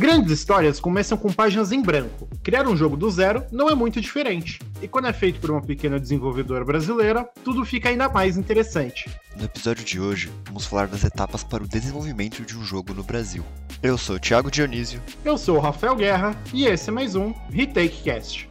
Grandes histórias começam com páginas em branco. Criar um jogo do zero não é muito diferente. E quando é feito por uma pequena desenvolvedora brasileira, tudo fica ainda mais interessante. No episódio de hoje, vamos falar das etapas para o desenvolvimento de um jogo no Brasil. Eu sou o Thiago Dionísio. Eu sou o Rafael Guerra e esse é mais um Retake Cast.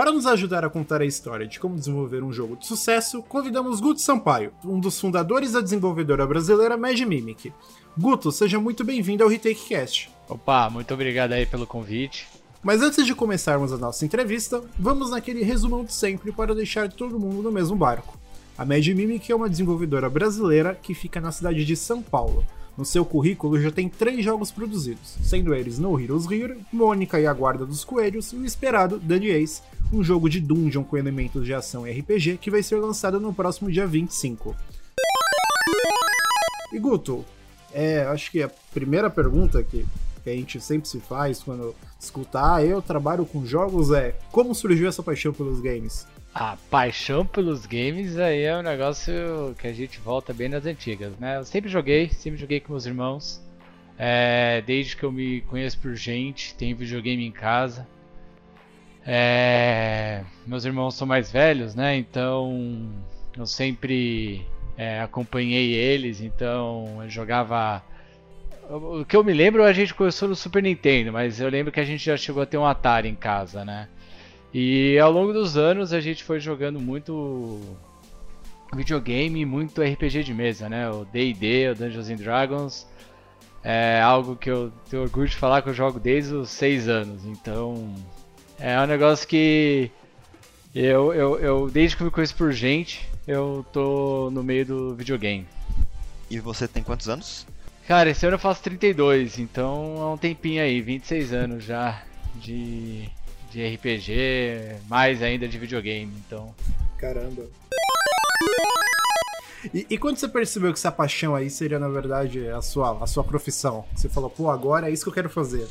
Para nos ajudar a contar a história de como desenvolver um jogo de sucesso, convidamos Guto Sampaio, um dos fundadores da desenvolvedora brasileira Mad Mimic. Guto, seja muito bem-vindo ao Retake Cast. Opa, muito obrigado aí pelo convite. Mas antes de começarmos a nossa entrevista, vamos naquele resumão de sempre para deixar todo mundo no mesmo barco. A Mad Mimic é uma desenvolvedora brasileira que fica na cidade de São Paulo. No seu currículo já tem três jogos produzidos, sendo eles No Heroes Here, Mônica e a Guarda dos Coelhos e o esperado Dandy Ace, um jogo de dungeon com elementos de ação e RPG que vai ser lançado no próximo dia 25. E Guto, é, acho que a primeira pergunta que, que a gente sempre se faz quando escutar ah, eu trabalho com jogos é como surgiu essa paixão pelos games? A paixão pelos games aí é um negócio que a gente volta bem nas antigas, né? Eu sempre joguei, sempre joguei com meus irmãos. É, desde que eu me conheço por gente, tenho videogame em casa. É, meus irmãos são mais velhos, né? Então eu sempre é, acompanhei eles, então eu jogava. O que eu me lembro, a gente começou no Super Nintendo, mas eu lembro que a gente já chegou a ter um Atari em casa, né? E ao longo dos anos a gente foi jogando muito videogame, muito RPG de mesa, né? O D&D, o Dungeons and Dragons, é algo que eu tenho orgulho de falar que eu jogo desde os 6 anos, então é um negócio que eu, eu, eu desde que me conheço por gente, eu tô no meio do videogame. E você tem quantos anos? Cara, esse ano eu faço 32, então é um tempinho aí, 26 anos já de, de RPG, mais ainda de videogame, então. Caramba. E, e, quando você percebeu que essa paixão aí seria, na verdade, a sua, a sua profissão? Você falou, pô, agora é isso que eu quero fazer.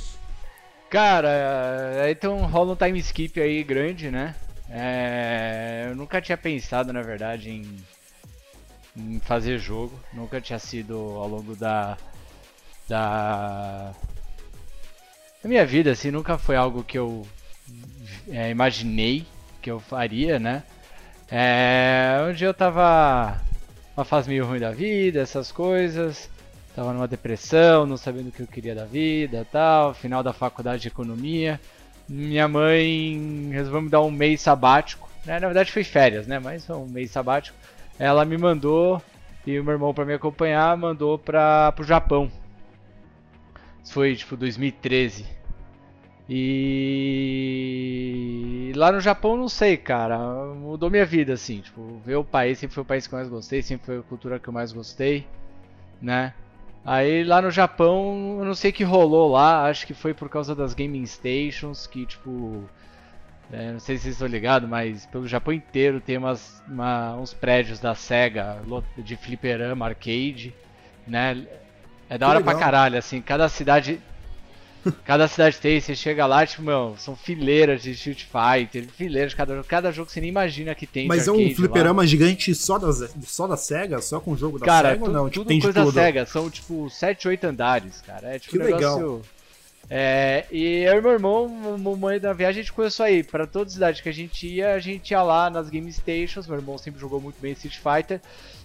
Cara, aí tem um, rola um time skip aí grande, né? É, eu nunca tinha pensado, na verdade, em, em, fazer jogo. Nunca tinha sido ao longo da, da, da minha vida, assim, nunca foi algo que eu é, imaginei que eu faria, né? É, um dia eu tava uma fase meio ruim da vida, essas coisas. Tava numa depressão, não sabendo o que eu queria da vida tal, final da faculdade de economia. Minha mãe resolveu me dar um mês sabático. Né? Na verdade foi férias, né? Mas foi um mês sabático. Ela me mandou e o meu irmão para me acompanhar mandou para pro Japão. Isso foi tipo 2013. E lá no Japão não sei, cara, mudou minha vida assim, tipo, ver o país sempre foi o país que eu mais gostei, sempre foi a cultura que eu mais gostei, né? Aí lá no Japão, eu não sei o que rolou lá, acho que foi por causa das gaming stations, que tipo. É, não sei se vocês estão ligados, mas pelo Japão inteiro tem umas, uma, uns prédios da SEGA de fliperama, arcade, né? É da hora pra caralho, assim, cada cidade Cada cidade tem, você chega lá, tipo, meu, são fileiras de Street Fighter, fileiras de cada jogo. Cada jogo você nem imagina que tem. Mas é um fliperama lá. gigante só da, só da SEGA? Só com o jogo da cara, SEGA ou não? Tipo, tudo tem coisa da SEGA, são tipo 7, 8 andares, cara. É tipo que um negócio. Legal. É, e eu e meu irmão, no momento da viagem, a gente começou a ir. Pra toda cidade que a gente ia, a gente ia lá nas game stations. Meu irmão sempre jogou muito bem Street Fighter.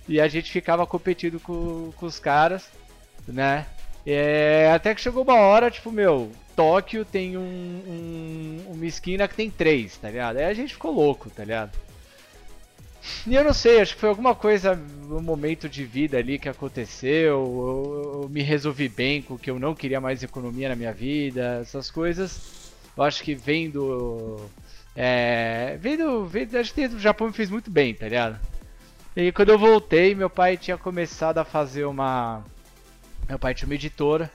E a gente ficava competindo com, com os caras, né? É, até que chegou uma hora, tipo, meu, Tóquio tem um, um, uma esquina que tem três, tá ligado? Aí a gente ficou louco, tá ligado? E eu não sei, acho que foi alguma coisa, um momento de vida ali que aconteceu, eu, eu me resolvi bem com que eu não queria mais economia na minha vida, essas coisas. Eu acho que vendo. É, vendo, vendo. Acho que o Japão me fez muito bem, tá ligado? E quando eu voltei, meu pai tinha começado a fazer uma meu pai tinha uma editora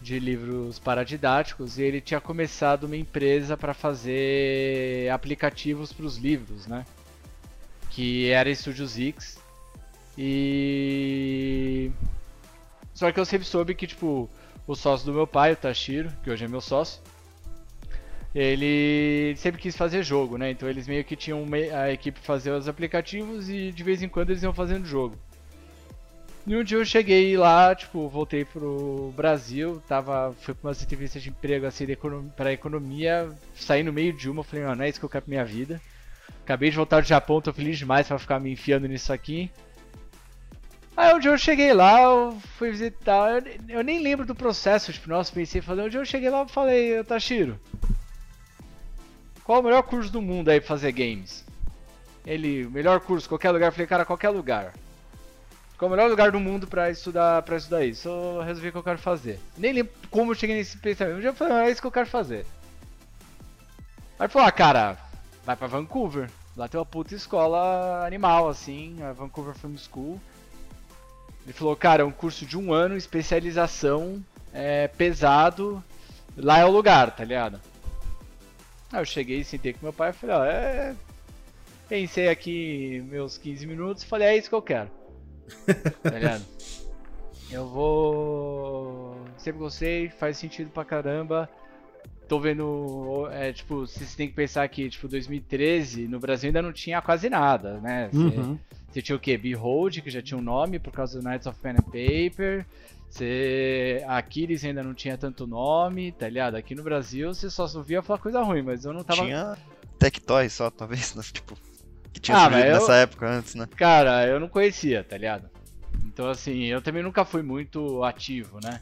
de livros paradidáticos e ele tinha começado uma empresa para fazer aplicativos para os livros, né? Que era Studio X. E só que eu sempre soube que tipo o sócio do meu pai, o Tashiro, que hoje é meu sócio, ele sempre quis fazer jogo, né? Então eles meio que tinham a equipe fazer os aplicativos e de vez em quando eles iam fazendo jogo. E um dia eu cheguei lá, tipo, voltei pro Brasil, tava, fui pra umas entrevistas de emprego assim de pra economia, saí no meio de uma, falei, não, não é isso que eu quero pra minha vida. Acabei de voltar do Japão, tô feliz demais pra ficar me enfiando nisso aqui. Aí um dia eu cheguei lá, eu fui visitar, eu, eu nem lembro do processo, tipo, nossa, pensei fazer. Um dia eu cheguei lá e falei, Tashiro, qual o melhor curso do mundo aí pra fazer games? Ele, melhor curso, qualquer lugar, eu falei, cara, qualquer lugar. Qual o melhor lugar do mundo pra estudar, pra estudar isso? Eu resolvi o que eu quero fazer. Nem lembro como eu cheguei nesse pensamento. Eu falei, ah, é isso que eu quero fazer. Aí falou, ah, cara, vai pra Vancouver. Lá tem uma puta escola animal, assim, a Vancouver Film School. Ele falou, cara, é um curso de um ano, especialização, é, pesado. Lá é o lugar, tá ligado? Aí eu cheguei, sentei com meu pai e falei, ó, é... Pensei aqui meus 15 minutos falei, é isso que eu quero. Tá ligado? Eu vou. Sempre gostei, faz sentido pra caramba. Tô vendo. É, tipo, vocês tem que pensar que, tipo, 2013, no Brasil ainda não tinha quase nada, né? Você, Uhum. você tinha o quê? Behold, que já tinha um nome por causa do Knights of Pen and Paper. Você... A Aquiles ainda não tinha tanto nome, tá ligado? Aqui no Brasil você só ouvia falar coisa ruim, mas eu não tava. Tinha Tectoy só, talvez, tipo, tinha Ah, eu- nessa época antes, né? Cara, eu não conhecia, tá ligado? Então, assim, eu também nunca fui muito ativo, né?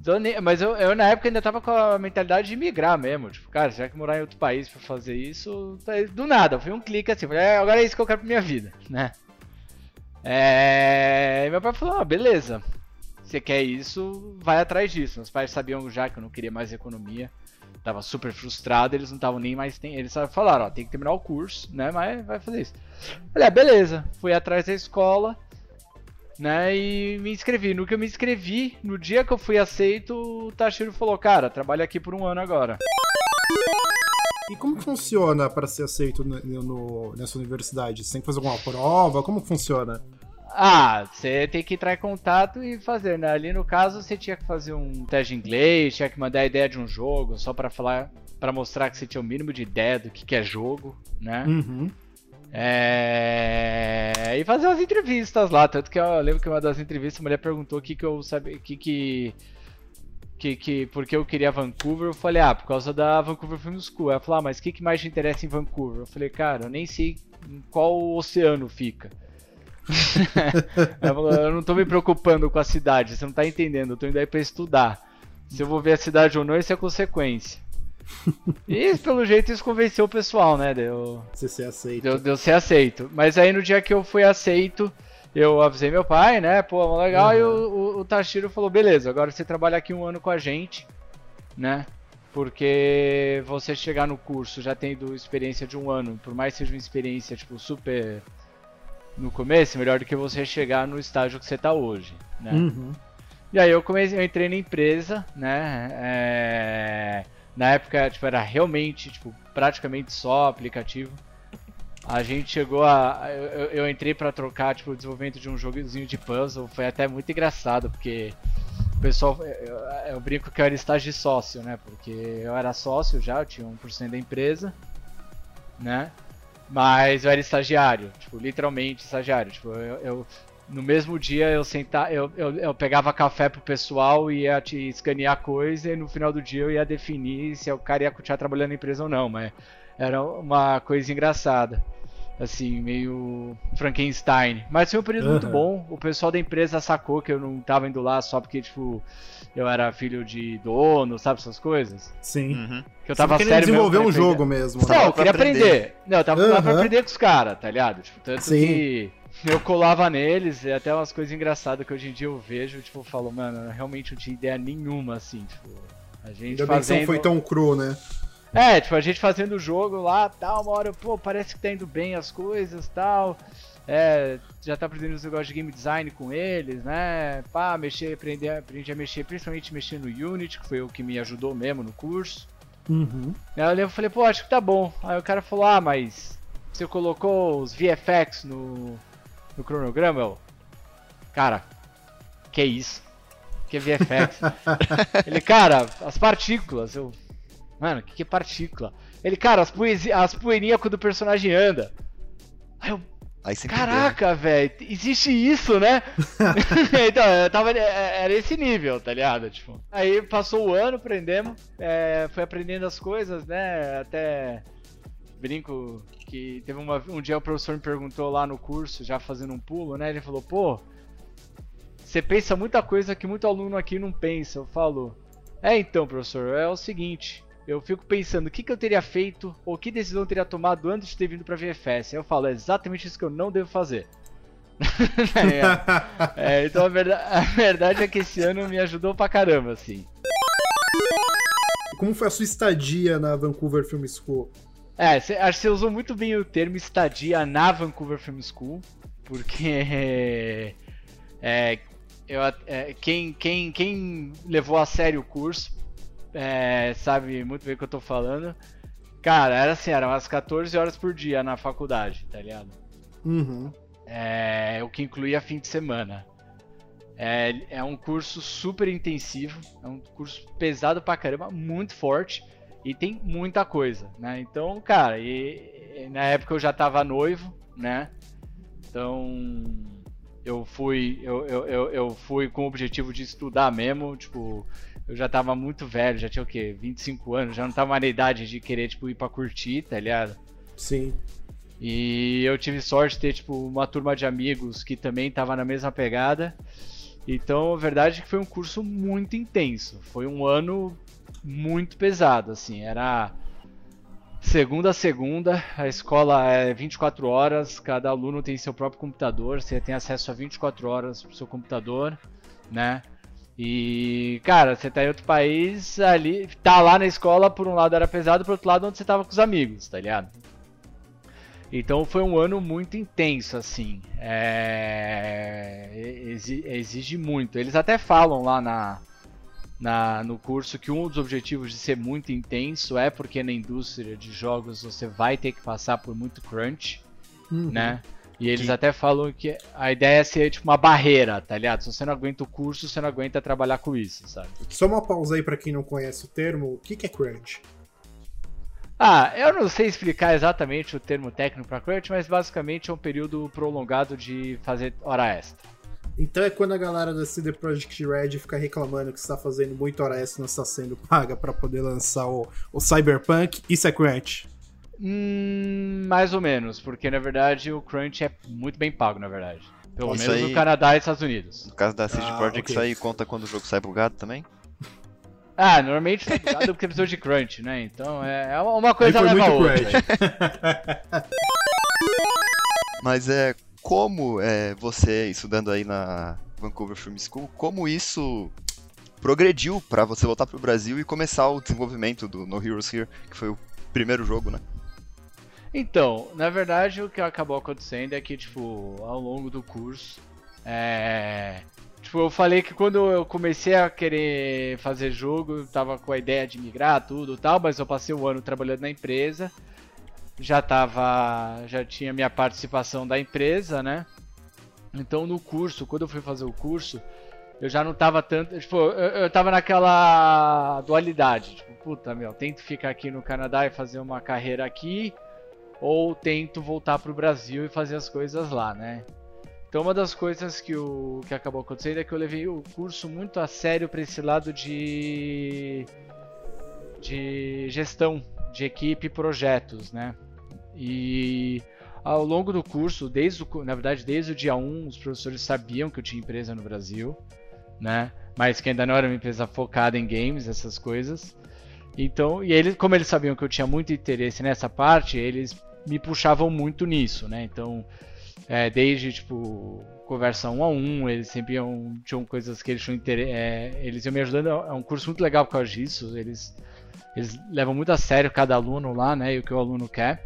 Então, mas eu, eu, na época ainda tava com a mentalidade de migrar mesmo. Tipo, cara, já que morar em outro país pra fazer isso, do nada, foi um clique assim, falei, "É, agora é isso que eu quero pra minha vida, né? É... e meu pai falou, ah, beleza, você quer isso, vai atrás disso. Meus pais sabiam já que eu não queria mais economia, tava super frustrado, eles não estavam nem mais. Tem... Eles falaram, ó, tem que terminar o curso, né? Mas vai fazer isso. Falei, ah, beleza. Fui atrás da escola, né? E me inscrevi. No que eu me inscrevi, no dia que eu fui aceito, o Tashiro falou, cara, trabalha aqui por um ano agora. E como funciona para ser aceito no- no- nessa universidade? Você tem que fazer alguma prova? Como funciona? Ah, você tem que entrar em contato e fazer, né? Ali no caso você tinha que fazer um teste de inglês, tinha que mandar a ideia de um jogo, só pra falar, para mostrar que você tinha o mínimo de ideia do que, que é jogo, né? Uhum. É... E fazer umas entrevistas lá, tanto que eu lembro que uma das entrevistas a mulher perguntou o que, que eu sabia, que que que que porque eu queria Vancouver, eu falei: "Ah, por causa da Vancouver Film School". Ela falou: ah, "Mas o que que mais te interessa em Vancouver?". Eu falei: "Cara, eu nem sei em qual oceano fica". Ela falou: "Eu não tô me preocupando com a cidade, você não tá entendendo, eu tô indo aí pra estudar. Se eu vou ver a cidade ou não, isso é consequência". E pelo jeito isso convenceu o pessoal, né? Deu Você ser aceito. Deu, deu ser aceito. Mas aí no dia que eu fui aceito, eu avisei meu pai, né? Pô, legal. E o, o, o Tashiro falou: beleza, agora você trabalha aqui um ano com a gente, né? Porque você chegar no curso já tendo experiência de um ano, por mais que seja uma experiência, tipo, super no começo, melhor do que você chegar no estágio que você tá hoje, né? Uhum. E aí eu comecei, eu entrei na empresa, né? é, na época, tipo, era realmente, tipo, praticamente só aplicativo. A gente chegou a. Eu, eu- entrei pra trocar, tipo, o desenvolvimento de um jogozinho de puzzle. Foi até muito engraçado, porque o pessoal. Eu, eu brinco que eu era estágio de sócio, né? Porque eu era sócio já, eu tinha 1% da empresa, né? Mas eu era estagiário, tipo, literalmente estagiário. Tipo, eu, eu- no mesmo dia eu sentar, eu, eu, eu pegava café pro pessoal e ia te escanear coisa e no final do dia eu ia definir se o cara ia continuar trabalhando na empresa ou não, mas era uma coisa engraçada. Assim, meio Frankenstein. Mas foi um período muito Aham. bom. O pessoal da empresa sacou que eu não tava indo lá só porque, tipo, eu era filho de dono, sabe essas coisas? Sim. Uhum. Que eu Você tava querendo sério mesmo desenvolver um aprender. jogo mesmo. Não, eu queria aprender. aprender. Não, eu tava lá pra aprender com os caras, tá ligado? Tipo, tanto Sim. que eu colava neles e até umas coisas engraçadas que hoje em dia eu vejo, tipo, eu falo, mano, eu realmente não tinha ideia nenhuma, assim, tipo. A gente Ainda bem que você não fazendo... foi tão cru, né? É, tipo, a gente fazendo o jogo lá, tal, uma hora, pô, parece que tá indo bem as coisas, tal. É, já tá aprendendo os negócios de game design com eles, né? Pá, mexer, aprender, aprendi a mexer, principalmente mexer no Unity, que foi o que me ajudou mesmo no curso. Uhum. Aí eu lembro falei, pô, acho que tá bom. Aí o cara falou, ah, mas você colocou os VFX no, no cronograma? Eu, cara, que isso? Que VFX? Ele, cara, as partículas. Eu, Mano, o que, que é partícula? Ele, cara, as, poesia, as poeirinhas quando o personagem anda. Aí eu, Aí Caraca, velho, existe isso, né? então, eu tava, é, era esse nível, tá ligado? Tipo, aí passou o ano, aprendemos, é, foi aprendendo as coisas, né? Até brinco que teve uma, um dia o professor me perguntou lá no curso, já fazendo um pulo, né? Ele falou, pô, você pensa muita coisa que muito aluno aqui não pensa. Eu falo, é então, professor, é o seguinte, eu fico pensando o que, que eu teria feito ou que decisão eu teria tomado antes de ter vindo pra VFS. Aí eu falo, é exatamente isso que eu não devo fazer. é, é, então a verdade, a verdade, é que esse ano me ajudou pra caramba, assim. Como foi a sua estadia na Vancouver Film School? É, cê, acho que você usou muito bem o termo estadia na Vancouver Film School, porque é, eu, é, quem, quem, quem levou a sério o curso é, sabe muito bem o que eu tô falando. Cara, era assim, eram umas 14 horas por dia na faculdade, tá ligado? Uhum. É, o que incluía fim de semana. É, é um curso super intensivo, é um curso pesado pra caramba, muito forte e tem muita coisa, né? Então, cara, e, e na época eu já tava noivo, né? Então eu fui eu, eu, eu, eu fui com o objetivo de estudar mesmo, tipo, eu já tava muito velho, já tinha o quê? 25 anos, já não tava na idade de querer, tipo, ir pra curtir, tá ligado? Sim. E eu tive sorte de ter, tipo, uma turma de amigos que também tava na mesma pegada. Então, a verdade é que foi um curso muito intenso. Foi um ano muito pesado, assim. Era segunda a segunda, a escola é 24 horas, cada aluno tem seu próprio computador, você tem acesso a 24 horas pro seu computador, né? E, cara, você tá em outro país, ali, tá lá na escola, por um lado era pesado, por outro lado onde você tava com os amigos, tá ligado? Então foi um ano muito intenso, assim. É... Exige muito. Eles até falam lá na, na, no curso que um dos objetivos de ser muito intenso é porque na indústria de jogos você vai ter que passar por muito crunch, uhum. né? E eles que... até falam que a ideia é ser tipo uma barreira, tá ligado? Se você não aguenta o curso, você não aguenta trabalhar com isso, sabe? Só uma pausa aí para quem não conhece o termo. O que, que é crunch? Ah, eu não sei explicar exatamente o termo técnico para crunch, mas basicamente é um período prolongado de fazer hora extra. Então é quando a galera da CD Projekt Red fica reclamando que está fazendo muito hora extra e não está sendo paga para poder lançar o, o Cyberpunk, isso é crunch. Hum, mais ou menos, porque na verdade o crunch é muito bem pago, na verdade. Pelo isso menos aí... no Canadá e Estados Unidos. No caso da CD ah, Projekt, okay. isso aí conta quando o jogo sai bugado também? Ah, normalmente sai bugado porque precisa de crunch, né? Então é, é uma coisa leva a outra. Mas é como é, você, estudando aí na Vancouver Film School, como isso progrediu para você voltar pro Brasil e começar o desenvolvimento do No Heroes Here, que foi o primeiro jogo, né? Então, na verdade, o que acabou acontecendo é que, tipo, ao longo do curso, é... Tipo, eu falei que quando eu comecei a querer fazer jogo, eu tava com a ideia de migrar tudo tal, mas eu passei um ano trabalhando na empresa, já tava, já tinha minha participação da empresa, né? Então no curso, quando eu fui fazer o curso, eu já não tava tanto, tipo, eu, eu tava naquela dualidade, tipo, puta, meu, tento ficar aqui no Canadá e fazer uma carreira aqui, ou tento voltar pro Brasil e fazer as coisas lá, né? Então uma das coisas que, o, que acabou acontecendo é que eu levei o curso muito a sério para esse lado de, de gestão de equipe e projetos, né? E ao longo do curso, desde o, na verdade desde o dia 1, os professores sabiam que eu tinha empresa no Brasil, né? Mas que ainda não era uma empresa focada em games, essas coisas. Então, e eles, como eles sabiam que eu tinha muito interesse nessa parte, eles me puxavam muito nisso, né? Então, é, desde tipo conversa um a um, eles sempre iam, tinham coisas que eles tinham interesse, é, eles iam me ajudando. É um curso muito legal por causa disso. Eles, eles levam muito a sério cada aluno lá, né? E o que o aluno quer.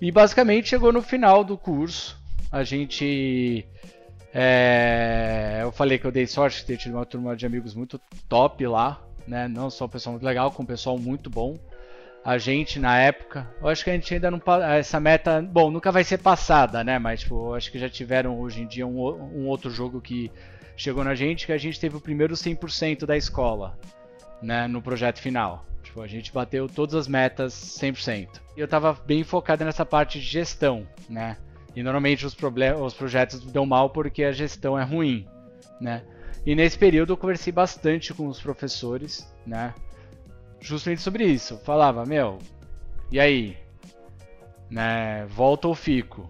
E basicamente chegou no final do curso, a gente é, eu falei que eu dei sorte de ter tido uma turma de amigos muito top lá, né? Não só um pessoal muito legal, com um pessoal muito bom a gente na época, eu acho que a gente ainda não essa meta, bom, nunca vai ser passada, né? Mas tipo, acho que já tiveram hoje em dia um, um outro jogo que chegou na gente, que a gente teve o primeiro 100% da escola. né, no projeto final. Tipo, a gente bateu todas as metas 100%. E eu estava bem focado nessa parte de gestão, né? E normalmente os, os projetos dão mal porque a gestão é ruim, né? E nesse período eu conversei bastante com os professores, né? Justamente sobre isso. Falava, meu, e aí? Né, volta ou fico?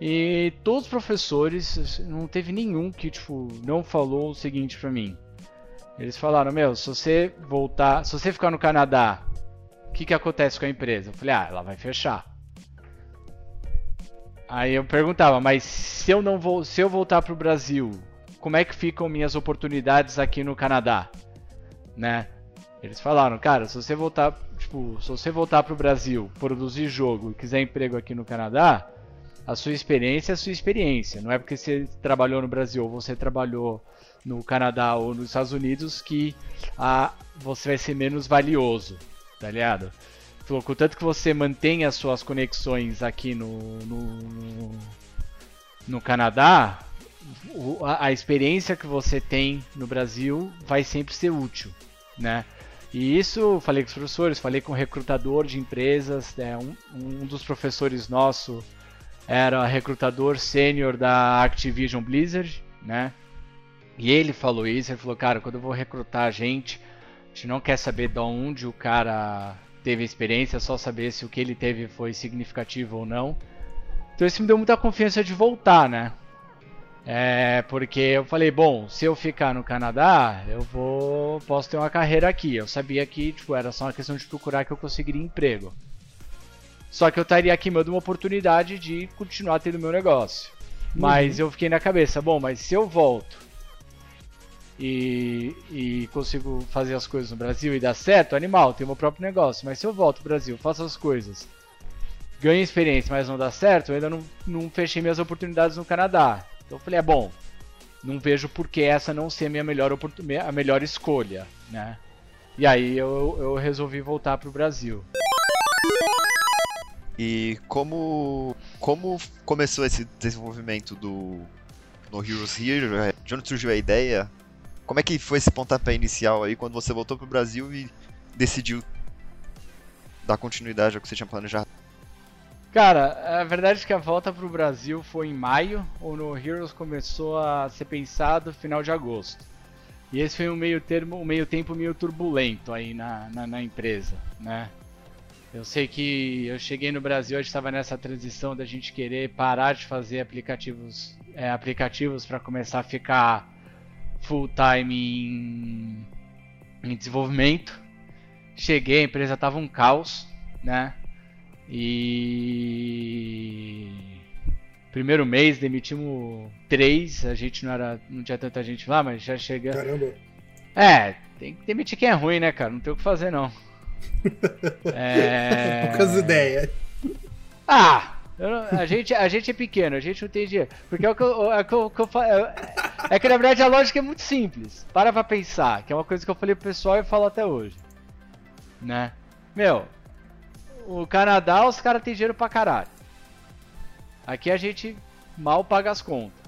E todos os professores, não teve nenhum que, tipo, não falou o seguinte pra mim. Eles falaram, meu, se você voltar, se você ficar no Canadá, o que, que acontece com a empresa? Eu falei, ah, ela vai fechar. Aí eu perguntava, mas se eu não vou, se eu voltar pro Brasil, como é que ficam minhas oportunidades aqui no Canadá? Né? Eles falaram, cara, se você voltar, tipo, se você voltar pro Brasil, produzir jogo e quiser emprego aqui no Canadá, a sua experiência é a sua experiência. Não é porque você trabalhou no Brasil ou você trabalhou no Canadá ou nos Estados Unidos que a, você vai ser menos valioso, tá ligado? Falou, contanto que você mantenha as suas conexões aqui no, no, no Canadá, a, a experiência que você tem no Brasil vai sempre ser útil, né? E isso falei com os professores, falei com o recrutador de empresas, é, um, um dos professores nosso era recrutador sênior da Activision Blizzard, né? E ele falou isso, ele falou, cara, quando eu vou recrutar gente, a gente não quer saber de onde o cara teve experiência, só saber se o que ele teve foi significativo ou não. Então isso me deu muita confiança de voltar, né? É, porque eu falei, bom, se eu ficar no Canadá, eu vou posso ter uma carreira aqui. Eu sabia que tipo, era só uma questão de procurar que eu conseguiria emprego. Só que eu estaria queimando uma oportunidade de continuar tendo meu negócio. Mas uhum. eu fiquei na cabeça, bom, mas se eu volto e, e consigo fazer as coisas no Brasil e dar certo, animal, tenho meu próprio negócio. Mas se eu volto pro Brasil, faço as coisas, ganho experiência, mas não dá certo, eu ainda não, não fechei minhas oportunidades no Canadá. Então eu falei, é bom, não vejo por que essa não ser a minha melhor, a melhor escolha, né? E aí eu, eu resolvi voltar pro Brasil. E como, como começou esse desenvolvimento do no Heroes Here? De onde surgiu a ideia? Como é que foi esse pontapé inicial aí quando você voltou pro Brasil e decidiu dar continuidade ao que você tinha planejado? Cara, a verdade é que a volta pro Brasil foi em maio, ou no Heroes começou a ser pensado final de agosto. E esse foi um meio termo, um meio tempo meio turbulento aí na, na, na empresa, né? Eu sei que eu cheguei no Brasil, a gente estava nessa transição da gente querer parar de fazer aplicativos, é, aplicativos para começar a ficar full time em, em desenvolvimento. Cheguei, a empresa tava um caos, né? E primeiro mês demitimos três, a gente não era, não tinha tanta gente lá, mas já chega. Caramba. É, tem que demitir quem é ruim, né, cara? Não tem o que fazer não. é... Poucas ideias. Ah, a, gente, a gente é pequeno, a gente não tem dinheiro. Porque é o que eu, é, que eu, que eu é, é que na verdade a lógica é muito simples. Para pra pensar, que é uma coisa que eu falei pro pessoal e falo até hoje. Né? Meu, o Canadá, os caras têm dinheiro pra caralho. Aqui a gente mal paga as contas.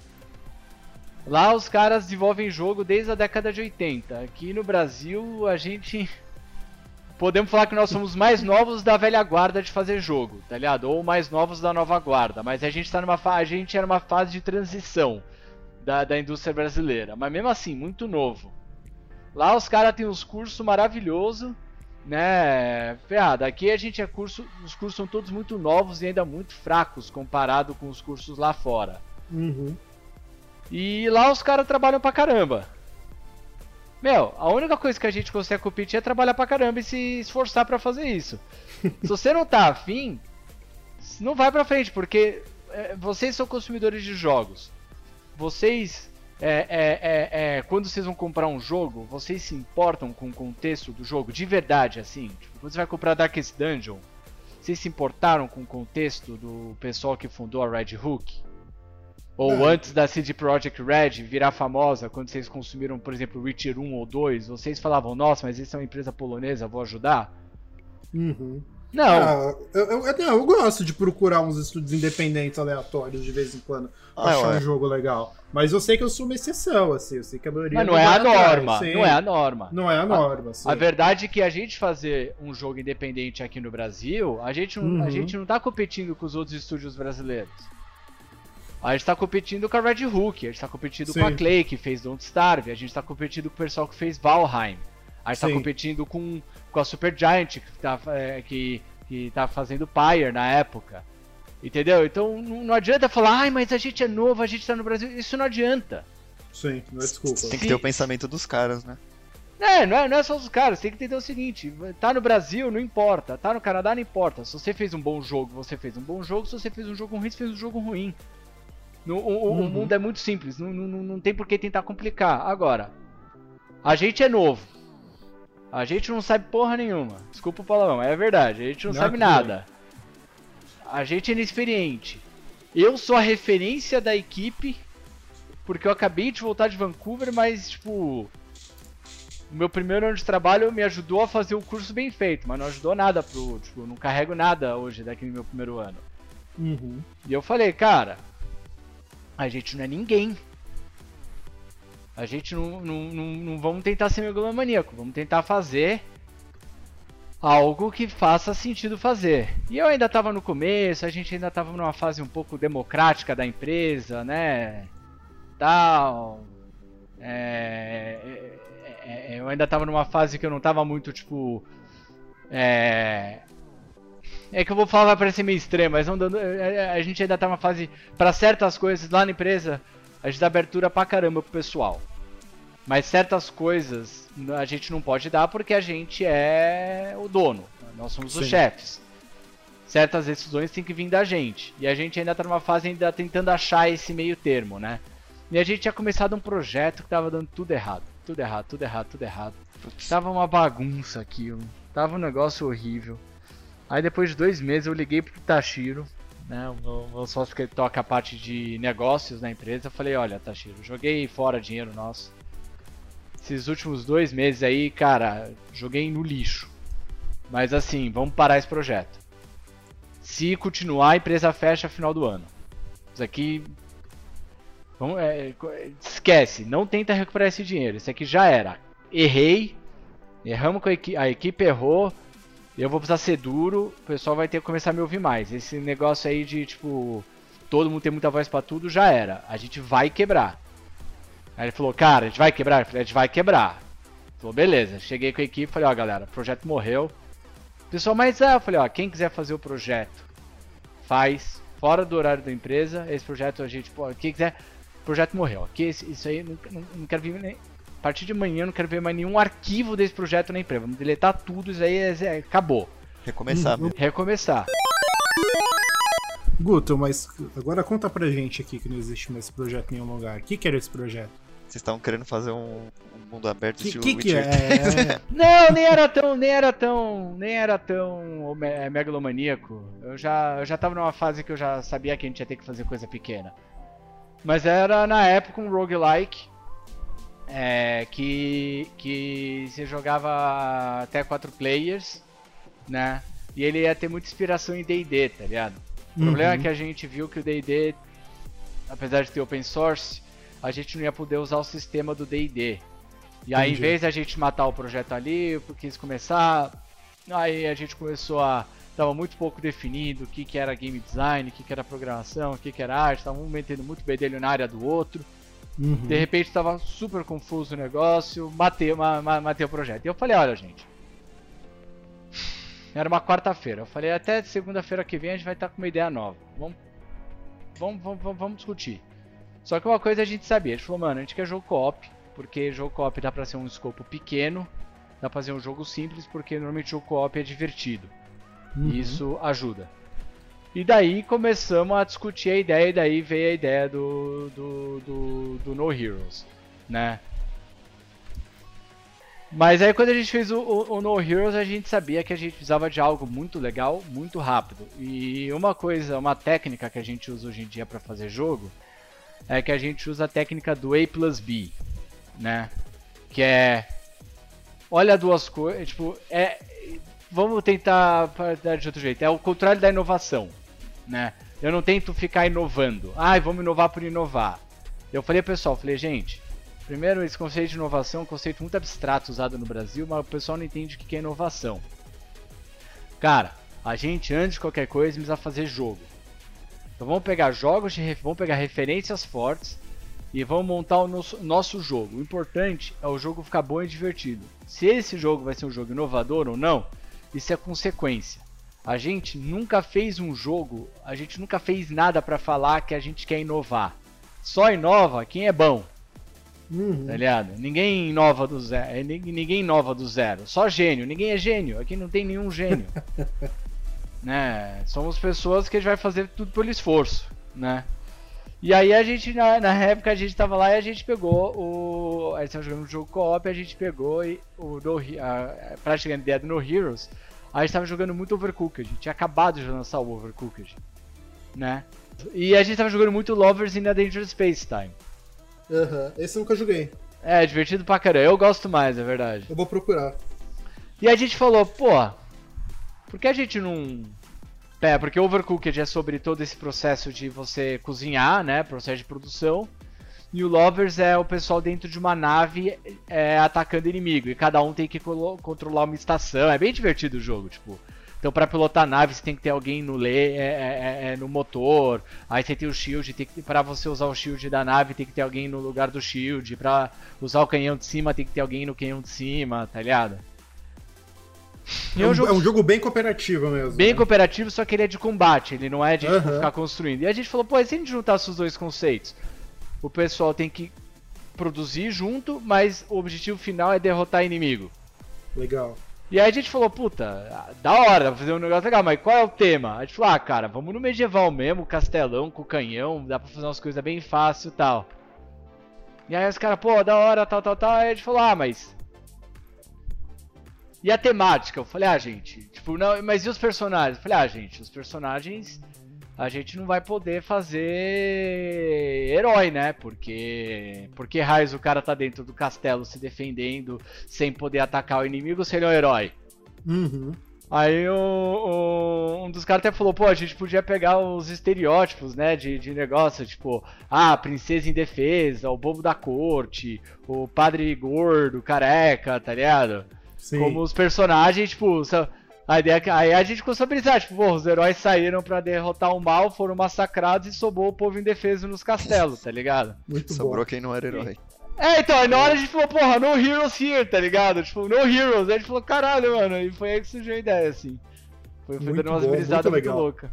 Lá os caras desenvolvem jogo desde a década de 80. Aqui no Brasil a gente. Podemos falar que nós somos mais novos da velha guarda de fazer jogo, tá ligado? Ou mais novos da nova guarda. Mas a gente tá numa fa... a gente era numa fase de transição da, da indústria brasileira. Mas mesmo assim, muito novo. Lá os caras têm uns cursos maravilhosos né, ferrado. Aqui a gente é curso, os cursos são todos muito novos e ainda muito fracos comparado com os cursos lá fora. Uhum. E lá os caras trabalham pra caramba. Meu, a única coisa que a gente consegue competir é trabalhar pra caramba e se esforçar para fazer isso. se você não tá afim, não vai pra frente, porque é, vocês são consumidores de jogos. Vocês é, é, é, é, quando vocês vão comprar um jogo, vocês se importam com o contexto do jogo de verdade, assim? Tipo, quando você vai comprar Darkest Dungeon, vocês se importaram com o contexto do pessoal que fundou a Red Hook? Ou é. antes da CD Projekt Red virar famosa, quando vocês consumiram, por exemplo, Witcher 1 ou 2, vocês falavam, nossa, mas isso é uma empresa polonesa, vou ajudar? Uhum. Não, Ah, eu, eu, eu- não, eu gosto de procurar uns estúdios independentes aleatórios de vez em quando pra Ah, achar ué. um jogo legal. Mas eu sei que eu sou uma exceção, assim. Eu sei que a maioria. mas não é a atrás, norma. sim. Não é a norma. Não é a norma, sim. A verdade é que a gente fazer um jogo independente aqui no Brasil, a gente não, a Uhum. gente não tá competindo com os outros estúdios brasileiros. A gente tá competindo com a Red Hook, a gente tá competindo com a Sim. Clay, que fez Don't Starve, a gente tá competindo com o pessoal que fez Valheim. A gente tá Sim. competindo com, com a Supergiant, que tá, é, que, que tá fazendo Pyre na época. Entendeu? Então não, adianta falar, ai, mas a gente é novo, a gente tá no Brasil. Isso não adianta. Sim, não é desculpa. Tem que ter o pensamento dos caras, né? É, não é, não é só os caras, tem que entender o seguinte, tá no Brasil, não importa, tá no Canadá, não importa. Se você fez um bom jogo, você fez um bom jogo, se você fez um jogo ruim, você fez um jogo ruim. No- o, o- o Uhum. mundo é muito simples, não, não, não- não tem por que tentar complicar. Agora, a gente é novo. A gente não sabe porra nenhuma. Desculpa o palavrão, é verdade, a gente não Não, sabe nada. A gente é inexperiente. Eu sou a referência da equipe, porque eu acabei de voltar de Vancouver, mas, tipo, o meu primeiro ano de trabalho me ajudou a fazer o curso bem feito, mas não ajudou nada pro. Tipo, não carrego nada hoje daqui no meu primeiro ano. Uhum. E eu falei, cara, a gente não é ninguém. A gente não, não, não, não vamos tentar ser megalomaníaco, vamos tentar fazer algo que faça sentido fazer. E eu ainda tava no começo, a gente ainda tava numa fase um pouco democrática da empresa, né? Tal. É, é, é, eu ainda tava numa fase que eu não tava muito, tipo. É, é que eu vou falar, vai parecer meio extremo, mas não dando, é, é, a gente ainda tá numa fase, para certas coisas lá na empresa, a gente dá abertura pra caramba pro pessoal. Mas certas coisas a gente não pode dar porque a gente é o dono, nós somos os Sim. chefes. Certas decisões têm que vir da gente. E a gente ainda tá numa fase ainda tentando achar esse meio termo, né? E a gente tinha começado um projeto que tava dando tudo errado. Tudo errado, tudo errado, tudo errado. Putz. Tava uma bagunça aquilo. Tava um negócio horrível. Aí depois de dois meses eu liguei pro Tashiro, né? O meu- sócio que toca a parte de negócios na empresa. Eu falei, olha, Tashiro, joguei fora dinheiro nosso. Esses últimos dois meses aí, cara, joguei no lixo. Mas assim, vamos parar esse projeto. Se continuar, a empresa fecha final do ano. Isso aqui. Vamos, é, esquece, não tenta recuperar esse dinheiro. Isso aqui já era. Errei, erramos com a equipe, a equipe errou. Eu vou precisar ser duro, o pessoal vai ter que começar a me ouvir mais. Esse negócio aí de tipo, todo mundo tem muita voz pra tudo, já era. A gente vai quebrar. Aí ele falou, cara, a gente vai quebrar? Falei, a gente vai quebrar. Ele falou, beleza. Cheguei com a equipe falei, ó, galera, o projeto morreu. Pessoal, mas é, eu falei, ó, quem quiser fazer o projeto, faz, fora do horário da empresa. Esse projeto a gente, pô, quem quiser, o projeto morreu. Aqui, isso aí, não, não, não quero ver nem. A partir de amanhã eu não quero ver mais nenhum arquivo desse projeto na empresa. Vamos deletar tudo, isso aí é- é- acabou. Recomeçar Hum, mesmo. Recomeçar. Guto, mas agora conta pra gente aqui que não existe mais esse projeto em nenhum lugar. O que, que era esse projeto? Vocês estavam querendo fazer um, um mundo aberto O que, estilo que, que Witcher é? Não, nem era tão, nem era tão, nem era tão me- megalomaníaco. Eu já, eu já tava numa fase que eu já sabia que a gente ia ter que fazer coisa pequena. Mas era na época um roguelike é, que que você jogava até quatro players, né? E ele ia ter muita inspiração em D&D, tá ligado? O problema é Uhum. que a gente viu que o D&D, apesar de ter open source, a gente não ia poder usar o sistema do D&D. E aí, em vez de a gente matar o projeto ali, eu quis começar, aí a gente começou a... Tava muito pouco definido o que, que era game design, o que, que era programação, o que, que era arte, tava um metendo muito bedelho na área do outro. Uhum. De repente tava super confuso o negócio, matei, ma- ma- matei o projeto. E eu falei, olha gente. Era uma quarta-feira. Eu falei, até segunda-feira que vem a gente vai estar com uma ideia nova. Vamos, vamos, vamos, discutir. Só que uma coisa a gente sabia, a gente falou, mano, a gente quer jogo co-op, porque jogo co-op dá pra ser um escopo pequeno, dá pra fazer um jogo simples, porque normalmente jogo co-op é divertido. Uhum. E isso ajuda. E daí começamos a discutir a ideia, e daí veio a ideia do, do, do, do No Heroes, né? Mas aí quando a gente fez o, o- o No Heroes, a gente sabia que a gente precisava de algo muito legal, muito rápido. E uma coisa, uma técnica que a gente usa hoje em dia para fazer jogo, é que a gente usa a técnica do A plus B, né? Que é olha duas coisas, tipo, é vamos tentar de outro jeito. É o contrário da inovação, né? Eu não tento ficar inovando. Ai, vamos inovar por inovar. Eu falei pessoal, falei, gente, primeiro esse conceito de inovação é um conceito muito abstrato usado no Brasil, mas o pessoal não entende o que é inovação. Cara, a gente antes de qualquer coisa precisa fazer jogo. Então vamos pegar jogos de vamos pegar referências fortes e vamos montar o nosso, nosso jogo. O importante é o jogo ficar bom e divertido. Se esse jogo vai ser um jogo inovador ou não, isso é consequência. A gente nunca fez um jogo, a gente nunca fez nada para falar que a gente quer inovar. Só inova quem é bom. Uhum. Tá ligado? Ninguém inova do zero. É, ninguém inova do zero. Só gênio. Ninguém é gênio. Aqui não tem nenhum gênio. né? Somos pessoas que a gente vai fazer tudo pelo esforço, né? E aí a gente, na, na época, a gente tava lá e a gente pegou o. A gente tava jogando um jogo co-op, a gente pegou e, o no, a, ideia do No Heroes a gente tava jogando muito Overcooked. Tinha acabado de lançar o Overcooked. Né? E a gente tava jogando muito Lovers in a Dangerous Space Time. Aham, uhum. esse eu nunca joguei. É, divertido pra caramba. Eu gosto mais, é verdade. Eu vou procurar. E a gente falou, pô, por que a gente não. É, porque Overcooked é sobre todo esse processo de você cozinhar, né? Processo de produção. E o Lovers é o pessoal dentro de uma nave é, atacando inimigo. E cada um tem que controlar uma estação. É bem divertido o jogo, tipo. Então, para pilotar a nave, você tem que ter alguém no, le é, é, é, é, no motor. Aí você tem o shield. Tem que, pra você usar o shield da nave, tem que ter alguém no lugar do shield. Pra usar o canhão de cima, tem que ter alguém no canhão de cima, tá ligado? É um, jogo, é um, jogo, bem cooperativo mesmo. Bem né? cooperativo, só que ele é de combate, ele não é de uhum. ficar construindo. E a gente falou, pô, e se a gente juntasse os dois conceitos? O pessoal tem que produzir junto, mas o objetivo final é derrotar inimigo. Legal. E aí a gente falou, puta, da hora, fazer um negócio legal, mas qual é o tema? A gente falou, ah, cara, vamos no medieval mesmo, castelão com canhão, dá pra fazer umas coisas bem fácil e tal. E aí os caras, pô, da hora, tal, tal, tal. Aí a gente falou, ah, mas. E a temática? Eu falei, ah, gente, tipo, não, mas e os personagens? Eu falei, ah, gente, os personagens a gente não vai poder fazer herói, né? Porque porque raios o cara tá dentro do castelo se defendendo sem poder atacar o inimigo se ele é um herói. Uhum. Aí o, o, um dos caras até falou, pô, a gente podia pegar os estereótipos, né, de, de negócio, tipo, ah, princesa indefesa, o bobo da corte, o padre gordo, careca, tá ligado? Sim. Como os personagens, tipo, a ideia é aí a gente começou a pensar, tipo, pô, os heróis saíram para derrotar o mal, foram massacrados e sobrou o povo indefeso nos castelos, tá ligado? Muito Sobrou bom. quem não era herói. É, então, aí na hora a gente falou, porra, no heroes here, tá ligado? Tipo, no heroes. Aí a gente falou, caralho, mano. E foi aí que surgiu a ideia, assim. Foi, foi dando umas brisadas muito, muito loucas.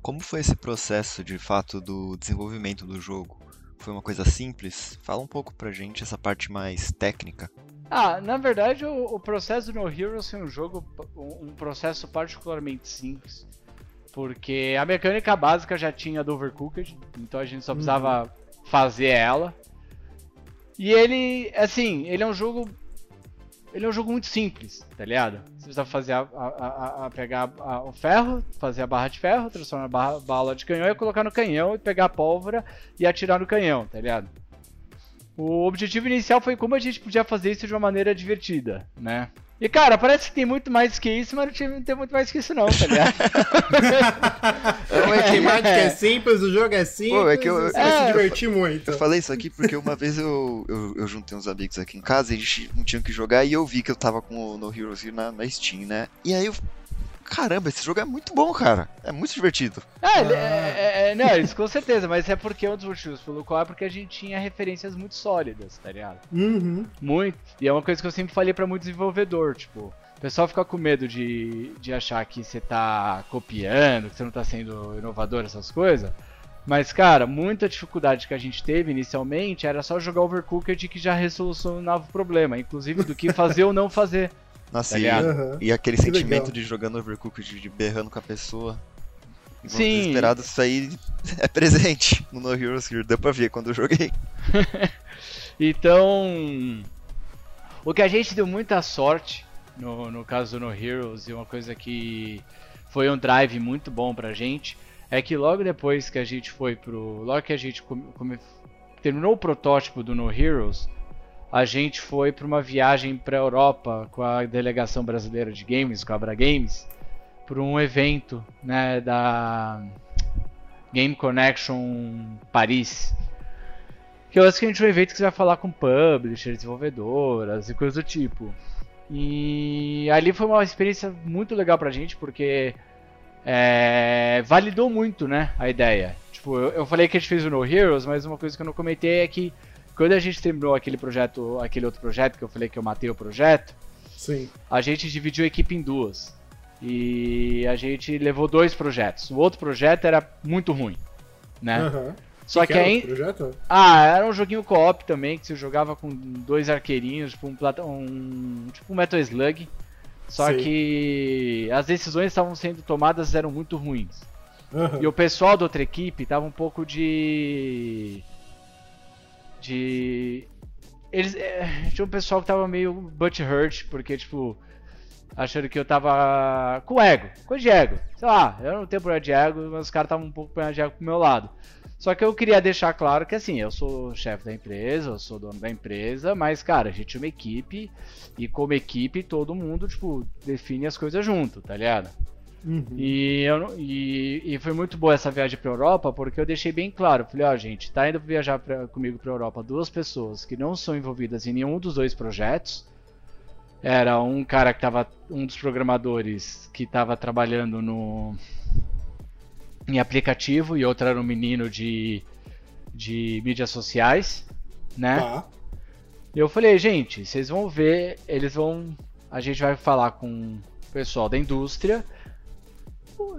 Como foi esse processo, de fato, do desenvolvimento do jogo? Foi uma coisa simples? Fala um pouco pra gente essa parte mais técnica. Ah, na verdade o, o processo do No Heroes é um jogo, um processo particularmente simples. Porque a mecânica básica já tinha do Overcooked, então a gente só precisava uhum. fazer ela. E ele, assim, ele é um jogo. Ele é um jogo muito simples, tá ligado? Você precisa fazer a, a, a, a pegar o ferro, fazer a barra de ferro, transformar a barra, bala de canhão e colocar no canhão e pegar a pólvora e atirar no canhão, tá ligado? O objetivo inicial foi como a gente podia fazer isso de uma maneira divertida, né? E cara, parece que tem muito mais que isso, mas não tem muito mais que isso não, tá ligado? a temática é simples, o jogo é simples, Pô, é que eu, você é, vai se divertir muito. Eu falei isso aqui porque uma vez eu, eu, eu, juntei uns amigos aqui em casa e a gente não tinha o que jogar e eu vi que eu tava com o No Heroes na, na Steam, né? E aí eu caramba, esse jogo é muito bom, cara. É muito divertido. É, ah. é, é, não, isso com certeza, mas é porque é um dos motivos pelo qual é porque a gente tinha referências muito sólidas, tá ligado? Uhum. Muito. E é uma coisa que eu sempre falei para muito desenvolvedor, tipo, o pessoal fica com medo de, de achar que você tá copiando, que você não tá sendo inovador, essas coisas. Mas, cara, muita dificuldade que a gente teve inicialmente era só jogar Overcooked que já resolucionava o problema, inclusive do que fazer ou não fazer. Nossa, tá e, uhum. e, aquele que sentimento legal. de jogando Overcooked, de berrando com a pessoa. Sim. Desesperado, isso aí é presente no No Heroes Here, deu pra ver quando eu joguei. então, o que a gente deu muita sorte no, no caso do No Heroes, e uma coisa que foi um drive muito bom pra gente, é que logo depois que a gente foi pro. Logo que a gente come, come, terminou o protótipo do No Heroes, a gente foi para uma viagem para Europa com a delegação brasileira de games, com a Abra Games, para um evento, né, da Game Connection Paris. Que é basicamente um evento que você vai falar com publishers, desenvolvedoras e coisas do tipo. E ali foi uma experiência muito legal pra gente, porque é, validou muito, né, a ideia. Tipo, eu, eu, falei que a gente fez o No Heroes, mas uma coisa que eu não comentei é que quando a gente terminou aquele projeto, aquele outro projeto que eu falei que eu matei o projeto, Sim. a gente dividiu a equipe em duas. E a gente levou dois projetos. O outro projeto era muito ruim, né? Uhum. Só que, que aí. Projeto? Ah, era um joguinho co-op também, que você jogava com dois arqueirinhos, tipo um, plata... um... tipo um Metal Slug. Só Sim. que as decisões estavam sendo tomadas eram muito ruins. Uhum. E o pessoal da outra equipe tava um pouco de. De. Eles. É, tinha um pessoal que tava meio butt hurt, porque, tipo. Achando que eu tava com ego, com de ego. Sei lá, eu não tenho problema de ego, mas os caras estavam um pouco com de ego pro meu lado. Só que eu queria deixar claro que assim, eu sou chefe da empresa, eu sou dono da empresa, mas cara, a gente é uma equipe e como equipe todo mundo, tipo, define as coisas junto, tá ligado? Uhum. E, eu, e, e, foi muito boa essa viagem pra Europa, porque eu deixei bem claro. Falei, ó, oh, gente, tá indo viajar pra, comigo pra Europa duas pessoas que não são envolvidas em nenhum dos dois projetos. Era um cara que tava. Um dos programadores que tava trabalhando no. em aplicativo e outro era um menino de. de mídias sociais, né? Tá. Eu falei, gente, vocês vão ver, eles vão. A gente vai falar com o pessoal da indústria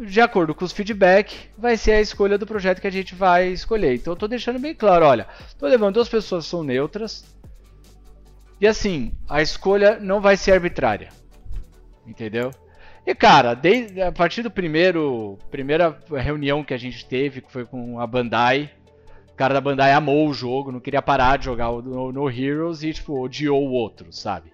de acordo com os feedback, vai ser a escolha do projeto que a gente vai escolher. Então tô deixando bem claro, olha, tô levando duas pessoas que são neutras. E assim, a escolha não vai ser arbitrária. Entendeu? E cara, desde, a partir do primeiro primeira reunião que a gente teve, que foi com a Bandai, o cara da Bandai amou o jogo, não queria parar de jogar no, no Heroes e tipo odiou o outro, sabe?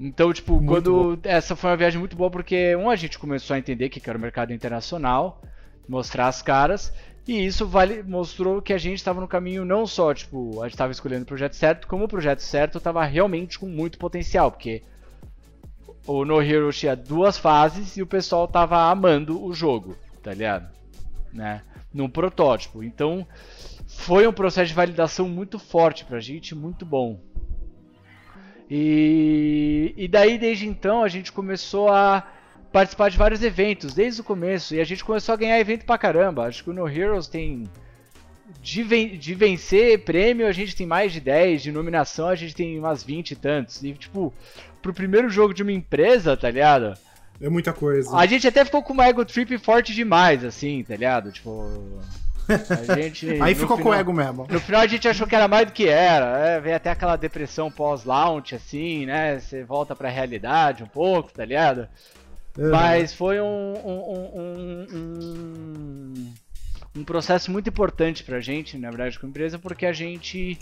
Então, tipo, muito quando. Bom. Essa foi uma viagem muito boa porque, um, a gente começou a entender que era o mercado internacional, mostrar as caras, e isso vale, mostrou que a gente estava no caminho não só, tipo, a gente estava escolhendo o projeto certo, como o projeto certo estava realmente com muito potencial, porque o No Hero tinha duas fases e o pessoal estava amando o jogo, tá ligado? Né? Num protótipo. Então, foi um processo de validação muito forte pra gente, muito bom. E, e daí, desde então, a gente começou a participar de vários eventos, desde o começo. E a gente começou a ganhar evento pra caramba. Acho que o No Heroes tem. De, ven de vencer prêmio, a gente tem mais de 10, de nominação, a gente tem umas 20 e tantos. E, tipo, pro primeiro jogo de uma empresa, tá ligado? É muita coisa. A gente até ficou com uma ego trip forte demais, assim, tá ligado? Tipo. Gente, Aí ficou final, com ego mesmo. No final a gente achou que era mais do que era. É, veio até aquela depressão pós-launch, assim, né? Você volta pra realidade um pouco, tá ligado? Uhum. Mas foi um, um, um, um, um processo muito importante pra gente, na verdade, com a empresa, porque a gente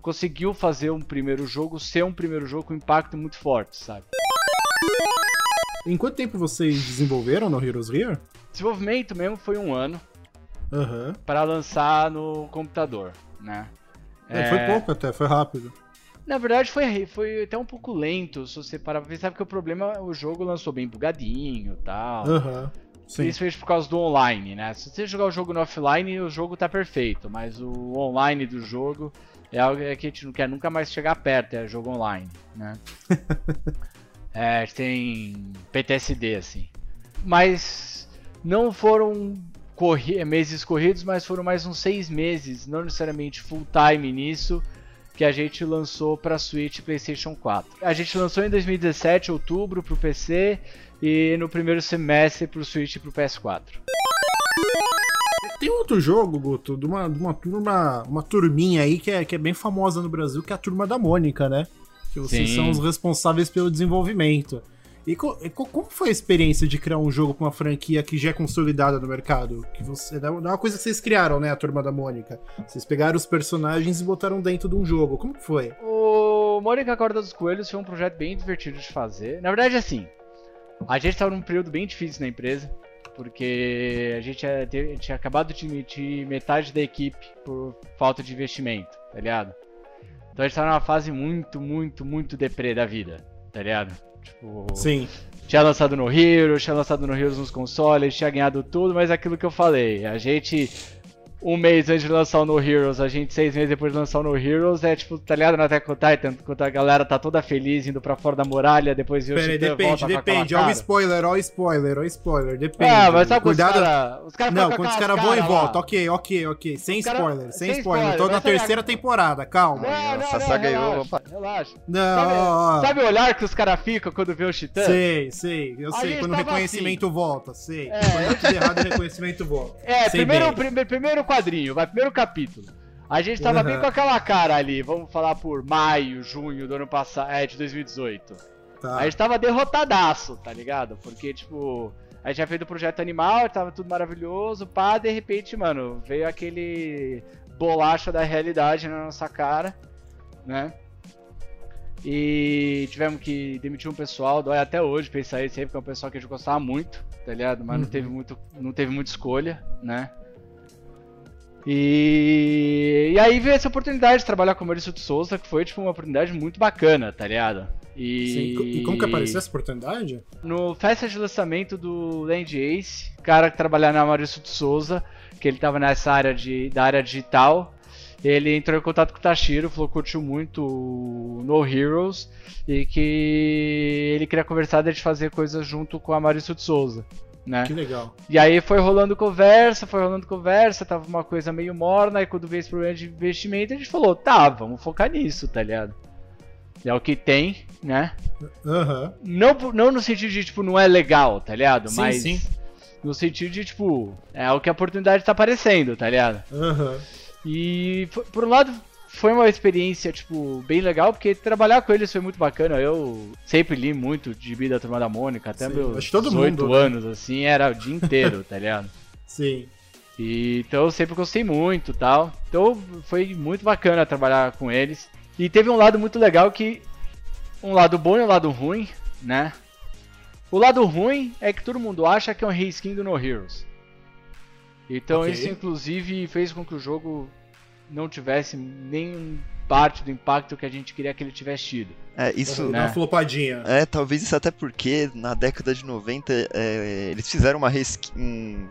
conseguiu fazer um primeiro jogo ser um primeiro jogo com impacto muito forte, sabe? Em quanto tempo vocês desenvolveram no Heroes Here? Desenvolvimento mesmo foi um ano uhum. para lançar no computador, né? É, é... Foi pouco até, foi rápido. Na verdade foi, foi até um pouco lento, se você parar pra pensar, porque o problema, o jogo lançou bem bugadinho e tal. Uhum. Principalmente por causa do online, né? Se você jogar o jogo no offline, o jogo tá perfeito, mas o online do jogo é algo que a gente não quer nunca mais chegar perto, é jogo online, né? é, tem PTSD, assim. Mas não foram corri meses corridos, mas foram mais uns seis meses, não necessariamente full time nisso, que a gente lançou para Switch e PlayStation 4. A gente lançou em 2017, outubro, para o PC e no primeiro semestre para o Switch e para o PS4. Tem outro jogo, Guto, de uma, de uma turma, uma turminha aí que é, que é bem famosa no Brasil, que é a turma da Mônica, né? Que vocês Sim. são os responsáveis pelo desenvolvimento. E co como foi a experiência de criar um jogo com uma franquia que já é consolidada no mercado? Que você é uma coisa que vocês criaram, né, a turma da Mônica. Vocês pegaram os personagens e botaram dentro de um jogo. Como que foi? O Mônica Corda dos Coelhos foi um projeto bem divertido de fazer. Na verdade, assim, a gente estava num período bem difícil na empresa, porque a gente tinha acabado de demitir metade da equipe por falta de investimento, tá ligado? Então a gente tava numa fase muito, muito, muito deprê da vida, tá ligado? Tipo, Sim. tinha lançado no Heroes, tinha lançado no Heroes nos consoles, tinha ganhado tudo, mas é aquilo que eu falei, a gente um mês antes de lançar o No Heroes, a gente seis meses depois de lançar o No Heroes, é tipo, tá ligado na Attack on Titan, quando a galera tá toda feliz indo pra fora da muralha, depois Pera aí, depende, depende. Olha o cara. spoiler, olha o spoiler, olha o spoiler. Depende. Ah, mas sabe os Cuidado. caras. Os caras Não, quando os caras vão e voltam. Ok, ok, ok. Sem cara- spoiler, sem, sem spoiler. spoiler, Tô na pegar- terceira temporada, calma. Não, não, Essa não, saga ganhou, relaxa, opa. relaxa. Não, Sabe, ó, ó. sabe o olhar que os caras ficam quando vê o Titã? Sei, sei, eu A sei. Quando o reconhecimento volta, sei. É. Quando errado, o reconhecimento volta. É, primeiro, primeiro quadrinho, vai, primeiro capítulo. A gente tava bem Uhum. com aquela cara ali, vamos falar por maio, junho do ano passado, é, de 2018. Tá. A gente tava derrotadaço, tá ligado? Porque, tipo, a gente tinha feito o projeto animal, tava tudo maravilhoso, pá, de repente, mano, veio aquele bolacha da realidade na nossa cara, né? E tivemos que demitir um pessoal, dói até hoje pensar isso aí, porque é um pessoal que a gente gostava muito, tá ligado? Mas não Uhum. teve muito, não teve muita escolha, né? E, e aí veio essa oportunidade de trabalhar com o Maurício de Souza, que foi tipo uma oportunidade muito bacana, tá ligado? E, Sim. E como que apareceu essa oportunidade? no festa de lançamento do Land Ace, cara que trabalhava na Maurício de Souza, que ele tava nessa área de, da área digital, ele entrou em contato com o Tashiro, falou que curtiu muito o No Heroes e que ele queria conversar de fazer coisas junto com a Maurício de Souza, né? Que legal. E aí foi rolando conversa, foi rolando conversa, tava uma coisa meio morna, aí quando veio esse problema de investimento, a gente falou, tá, vamos focar nisso, tá ligado? É o que tem, né? Aham. Não, não no sentido de, tipo, não é legal, tá ligado? Sim, Mas sim. no sentido de, tipo, é o que a oportunidade tá aparecendo, tá ligado? Aham. E, por um lado, foi uma experiência, tipo, bem legal, porque trabalhar com eles foi muito bacana. Eu sempre li muito de Bi da Turma da Mônica, até Sim, meus todo 18 mundo, né? anos, assim, era o dia inteiro, tá ligado? Sim. E, então eu sempre gostei muito tal. Então foi muito bacana trabalhar com eles. E teve um lado muito legal que. Um lado bom e um lado ruim, né? O lado ruim é que todo mundo acha que é um reskin do No Heroes. Então Ok. isso inclusive fez com que o jogo não tivesse nem parte do impacto que a gente queria que ele tivesse tido. É, isso. Né? uma flopadinha. É, talvez isso até porque na década de 90 é, eles fizeram uma reskin. Um,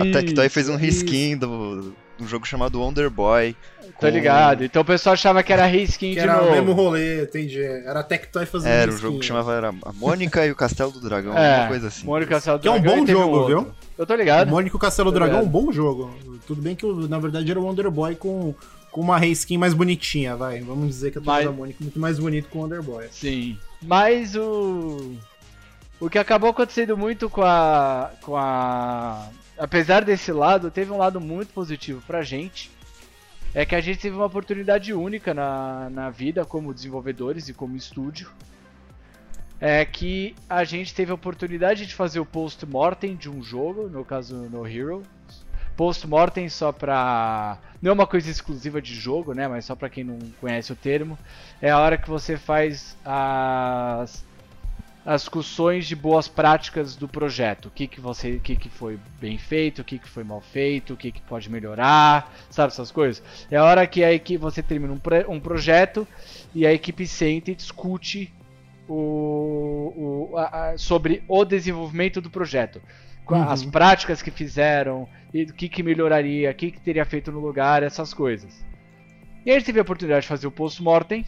a Tectoy fez um reskin do, do jogo chamado Wonder Boy. Tô ligado. Então o pessoal achava que era reskin Que de era novo. o mesmo rolê, entendi. Era a Tectoy fazendo Era um jogo que chamava era a Mônica e o Castelo do Dragão, É, alguma coisa assim. Mônica Castelo do Que é um Dragão bom e jogo, outro. viu? Eu tô ligado. Mônico Castelo Tô Dragão é um bom jogo. Tudo bem que na verdade era o Wonder Boy com, com uma reskin mais bonitinha, vai. Vamos dizer que a turma Mas- da Mônica é muito mais bonito com o Wonder Boy. Sim. Mas o. O que acabou acontecendo muito com a. com a. Apesar desse lado, teve um lado muito positivo pra gente. É que a gente teve uma oportunidade única na, na vida como desenvolvedores e como estúdio. É que a gente teve a oportunidade de fazer o post-mortem de um jogo, no caso no Hero. Post-mortem só pra. Não é uma coisa exclusiva de jogo, né? Mas só pra quem não conhece o termo. É a hora que você faz as, as discussões de boas práticas do projeto. O que, que você, o que, que foi bem feito, o que, que foi mal feito, o que, que pode melhorar, sabe essas coisas? É a hora que a equipe, você termina um, um projeto e a equipe senta e discute o, o- a- a- sobre o desenvolvimento do projeto. Uhum. As práticas que fizeram, e o que, que melhoraria, o que, que teria feito no lugar, essas coisas. E a gente teve a oportunidade de fazer o post-mortem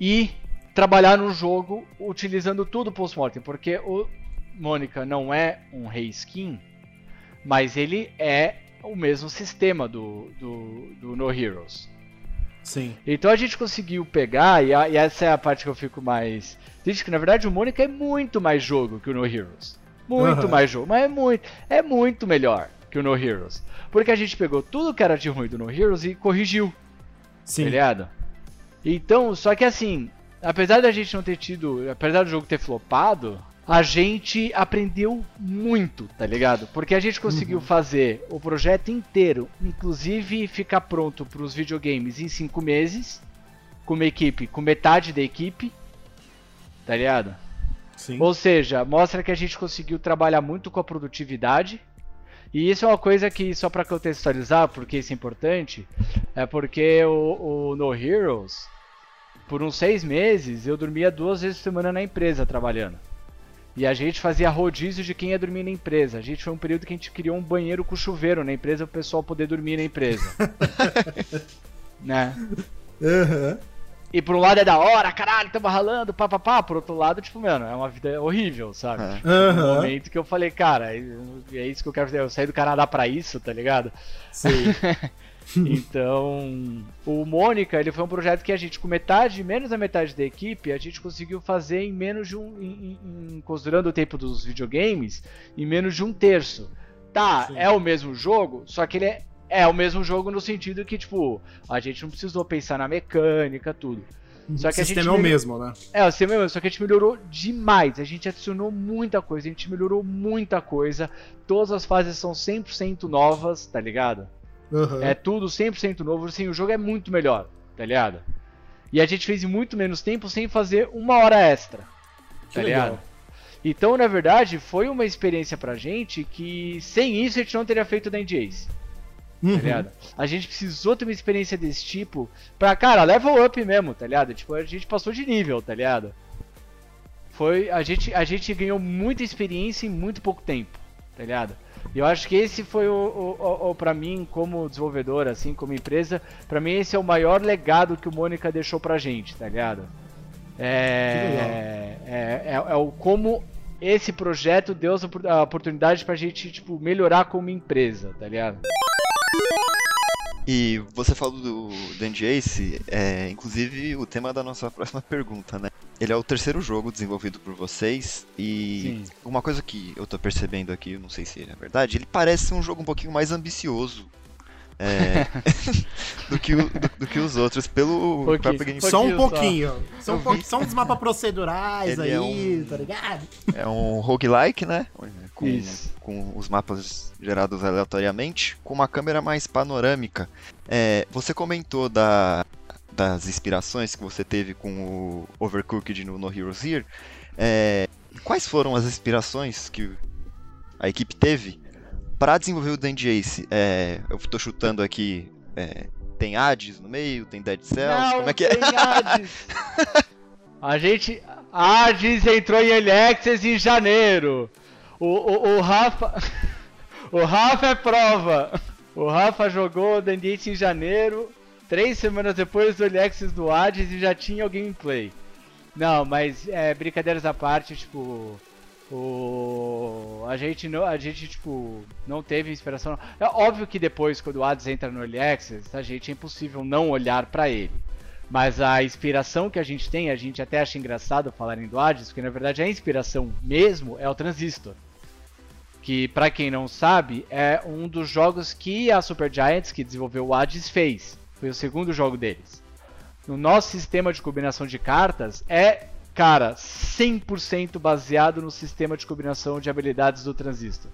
e trabalhar no jogo utilizando tudo post-mortem, porque o Mônica não é um reskin, mas ele é o mesmo sistema do, do, do No Heroes. Sim. Então a gente conseguiu pegar, e, a- e essa é a parte que eu fico mais. Diz que na verdade o Mônica é muito mais jogo que o No Heroes. Muito Aham. mais jogo, mas é muito, é muito melhor que o No Heroes. Porque a gente pegou tudo que era de ruim do No Heroes e corrigiu, Sim. tá ligado? Então, só que assim, apesar da gente não ter tido, apesar do jogo ter flopado, a gente aprendeu muito, tá ligado? Porque a gente conseguiu fazer o projeto inteiro, inclusive ficar pronto para os videogames em cinco meses, com uma equipe, com metade da equipe, tá ligado? Sim. Ou seja, mostra que a gente conseguiu trabalhar muito com a produtividade E isso é uma coisa que, só para contextualizar, porque isso é importante, é porque o, o No Heroes, por uns seis meses, eu dormia duas vezes por semana na empresa trabalhando. E a gente fazia rodízio de quem ia dormir na empresa. A gente foi um período que a gente criou um banheiro com chuveiro na empresa para o pessoal poder dormir na empresa. né? Aham. E por um lado é da hora, caralho, tamo ralando, papapá. Por outro lado, tipo, mano, é uma vida horrível, sabe? É. Tipo, um momento que eu falei, cara, é é isso que eu quero fazer. Eu saí do Canadá pra isso, tá ligado? Sei. Então, o Mônica, ele foi um projeto que a gente, com metade, menos da metade da equipe, a gente conseguiu fazer em menos de um. Em, em- considerando o tempo dos videogames, em menos de um terço. Tá, Sim. é o mesmo jogo, só que ele é, é o mesmo jogo no sentido que, tipo, a gente não precisou pensar na mecânica, tudo. Só que o a gente sistema é o mesmo, né? É, o sistema é o mesmo, só que a gente melhorou demais. A gente adicionou muita coisa, a gente melhorou muita coisa. Todas as fases são 100% novas, tá ligado? Aham. É tudo 100% novo, assim, o jogo é muito melhor, tá ligado? E a gente fez em muito menos tempo sem fazer uma hora extra, Que tá legal. ligado? Então, na verdade, foi uma experiência pra gente que sem isso a gente não teria feito da NDAs, Uhum. tá ligado? A gente precisou ter uma experiência desse tipo pra, cara, level up mesmo, tá ligado? Tipo, a gente passou de nível, tá ligado? Foi, a gente, a gente ganhou muita experiência em muito pouco tempo, tá ligado? E eu acho que esse foi o, o, o, para mim, como desenvolvedor, assim, como empresa, pra mim esse é o maior legado que o Mônica deixou pra gente, tá ligado? É, é, é, é o como esse projeto deu a oportunidade pra gente, tipo, melhorar como empresa, tá ligado? E você falou do Dandy Ace, é inclusive o tema da nossa próxima pergunta, né? Ele é o terceiro jogo desenvolvido por vocês e Sim. uma coisa que eu tô percebendo aqui, eu não sei se é verdade, ele parece um jogo um pouquinho mais ambicioso é, do, que o- do- do que os outros, pelo Pouquinho. próprio gameplay. Só um pouquinho só. pouquinho. Só, um pouquinho. só uns mapas procedurais Ele aí, é um- tá ligado? É um roguelike, né? Com, Isso. com os mapas gerados aleatoriamente, com uma câmera mais panorâmica. É, você comentou da, das inspirações que você teve com o Overcooked no No Heroes Here. É, quais foram as inspirações que a equipe teve para desenvolver o Dandy Ace? É, eu tô chutando aqui. é, tem Hades no meio, tem Dead Cells, como é que é? tem Hades. A gente. Hades entrou em Early Access em janeiro. O, o, o Rafa. O Rafa é prova. O Rafa jogou o Dandy Ace em janeiro. Três semanas depois do Early Access do Hades e já tinha o gameplay. Não, mas é, brincadeiras à parte, tipo. O... A gente não, a gente tipo não teve inspiração. É óbvio que depois quando o Hades entra no Early Access, a gente é impossível não olhar pra ele. Mas a inspiração que a gente tem, a gente até acha engraçado falarem do Hades, porque na verdade a inspiração mesmo é o Transistor. Que pra quem não sabe, é um dos jogos que a Supergiants, que desenvolveu o Hades, fez. Foi o segundo jogo deles. No nosso sistema de combinação de cartas é cara, 100% baseado no sistema de combinação de habilidades do Transistor,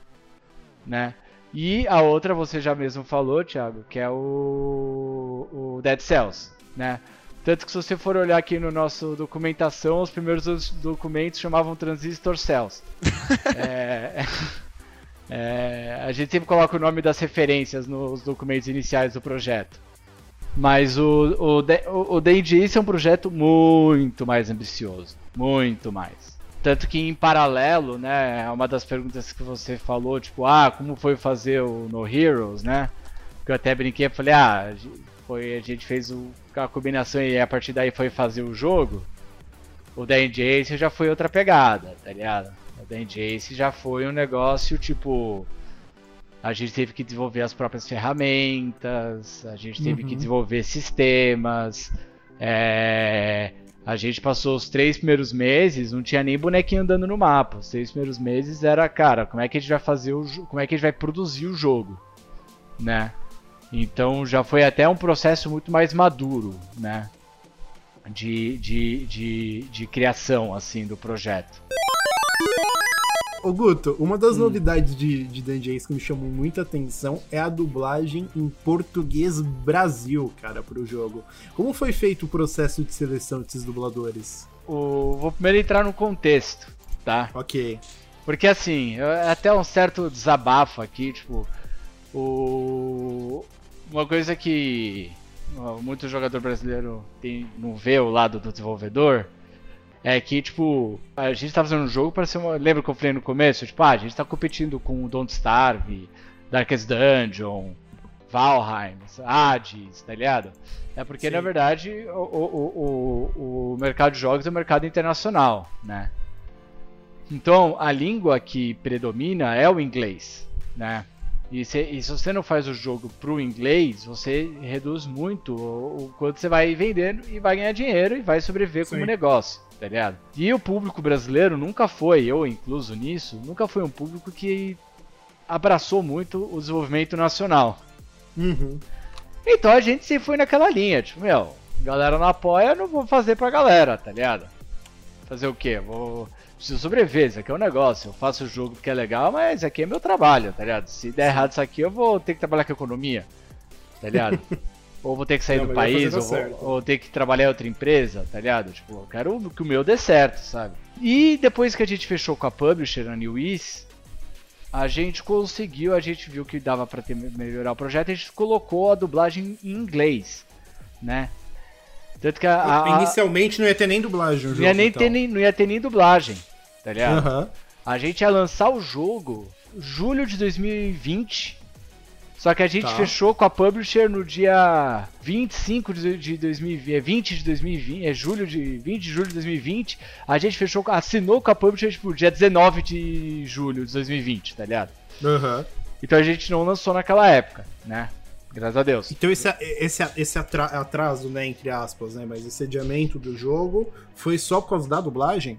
né? E a outra você já mesmo falou, Thiago, que é o, o Dead Cells, né? Tanto que se você for olhar aqui no nosso documentação, os primeiros documentos chamavam Transistor Cells. é, é, a gente sempre coloca o nome das referências nos documentos iniciais do projeto. Mas o, o, o, D&D é um projeto muito mais ambicioso. Muito mais. Tanto que em paralelo, né, é uma das perguntas que você falou, tipo, ah, como foi fazer o No Heroes, né? Que eu até brinquei, eu falei, ah, foi, a gente fez o, a combinação e a partir daí foi fazer o jogo. O D&D já foi outra pegada, tá ligado? O D&D já foi um negócio, tipo... A gente teve que desenvolver as próprias ferramentas, a gente teve que Uhum. desenvolver sistemas. é, A gente passou os três primeiros meses, não tinha nem bonequinho andando no mapa. Os três primeiros meses era, cara, como é que a gente vai fazer o como é que a gente vai produzir o jogo, né? Então já foi até um processo muito mais maduro, né? De, de, de, de criação, assim, do projeto. Ô Guto, uma das Hum. novidades de, de Dungeon Ace que me chamou muita atenção é a dublagem em português Brasil, cara, pro jogo. Como foi feito o processo de seleção desses dubladores? O... Vou primeiro entrar no contexto, tá? Ok. Porque assim, é até um certo desabafo aqui, tipo, o... uma coisa que muito jogador brasileiro tem, não vê o lado do desenvolvedor é que, tipo, a gente tá fazendo um jogo para ser uma. Lembra que eu falei no começo? Tipo, ah, a gente tá competindo com Don't Starve, Darkest Dungeon, Valheim, Hades, tá ligado? É porque, Sim. na verdade, o, o, o, o mercado de jogos é um mercado internacional, né? Então, a língua que predomina é o inglês, né? E se, e se você não faz o jogo pro inglês, você reduz muito o, o quanto você vai vendendo e vai ganhar dinheiro e vai sobreviver Sim. como negócio, tá ligado? E o público brasileiro nunca foi, eu incluso nisso, nunca foi um público que abraçou muito o desenvolvimento nacional. Uhum. Então a gente sempre foi naquela linha, tipo, meu, galera não apoia, não vou fazer pra galera, tá ligado? Fazer o quê? Vou preciso sobreviver, isso aqui é um negócio. Eu faço o jogo porque é legal, mas aqui é meu trabalho, tá ligado? Se der errado isso aqui, eu vou ter que trabalhar com economia, tá ligado? ou vou ter que sair Não, do país, ou, vou, ou ter que trabalhar em outra empresa, tá ligado? Tipo, eu quero que o meu dê certo, sabe? E depois que a gente fechou com a publisher, a New East, a gente conseguiu, a gente viu que dava para melhorar o projeto, a gente colocou a dublagem em inglês, né? Tanto que a, a, Inicialmente não ia ter nem dublagem o jogo. Não ia, nem então. ter, nem, não ia ter nem dublagem, tá ligado? Uhum. A gente ia lançar o jogo julho de 2020. Só que a gente tá. fechou com a publisher no dia 25 de, de 2020, é 20 de 2020, é julho de 20 de julho de 2020. A gente fechou, assinou com a publisher tipo dia 19 de julho de 2020, tá ligado? Uhum. Então a gente não lançou naquela época, né? Graças a Deus. Então esse, esse, esse atraso, né, entre aspas, né, mas esse adiamento do jogo foi só por causa da dublagem?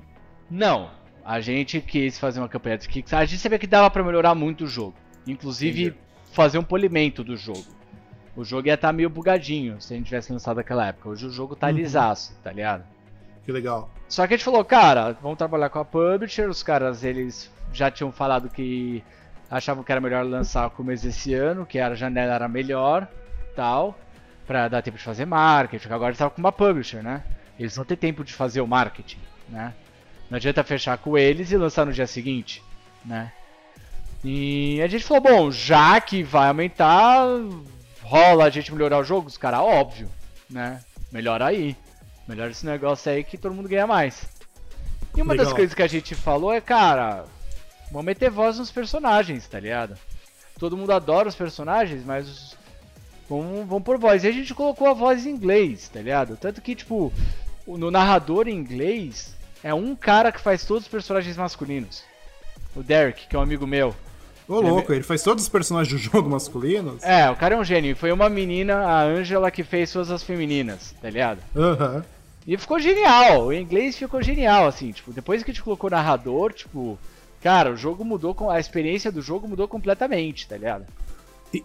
Não. A gente quis fazer uma campanha de Kickstarter. A gente sabia que dava para melhorar muito o jogo. Inclusive, Entendi. Fazer um polimento do jogo. O jogo ia estar tá meio bugadinho se a gente tivesse lançado naquela época. Hoje o jogo tá uhum. lisaço, tá ligado? Que legal. Só que a gente falou, cara, vamos trabalhar com a publisher. Os caras, eles já tinham falado que achavam que era melhor lançar no começo desse ano, que a janela era melhor, tal, para dar tempo de fazer marketing. Agora estava com uma publisher, né? Eles não têm tempo de fazer o marketing, né? Não adianta fechar com eles e lançar no dia seguinte, né? E a gente falou, bom, já que vai aumentar, rola a gente melhorar o jogo? Os caras, óbvio, né? Melhor aí. Melhor esse negócio aí que todo mundo ganha mais. E uma Legal. das coisas que a gente falou é, cara, Vamos meter voz nos personagens, tá ligado? Todo mundo adora os personagens, mas vamos, vamos por voz. E a gente colocou a voz em inglês, tá ligado? Tanto que, tipo, no narrador em inglês é um cara que faz todos os personagens masculinos. O Derek, que é um amigo meu. Ô, louco, ele faz todos os personagens do jogo masculinos? É, o cara é um gênio. Foi uma menina, a Angela, que fez todas as femininas, tá ligado? Aham. Uhum. E ficou genial, o inglês ficou genial, assim, tipo, depois que a gente colocou narrador, tipo, Cara, o jogo mudou, a experiência do jogo mudou completamente, tá ligado?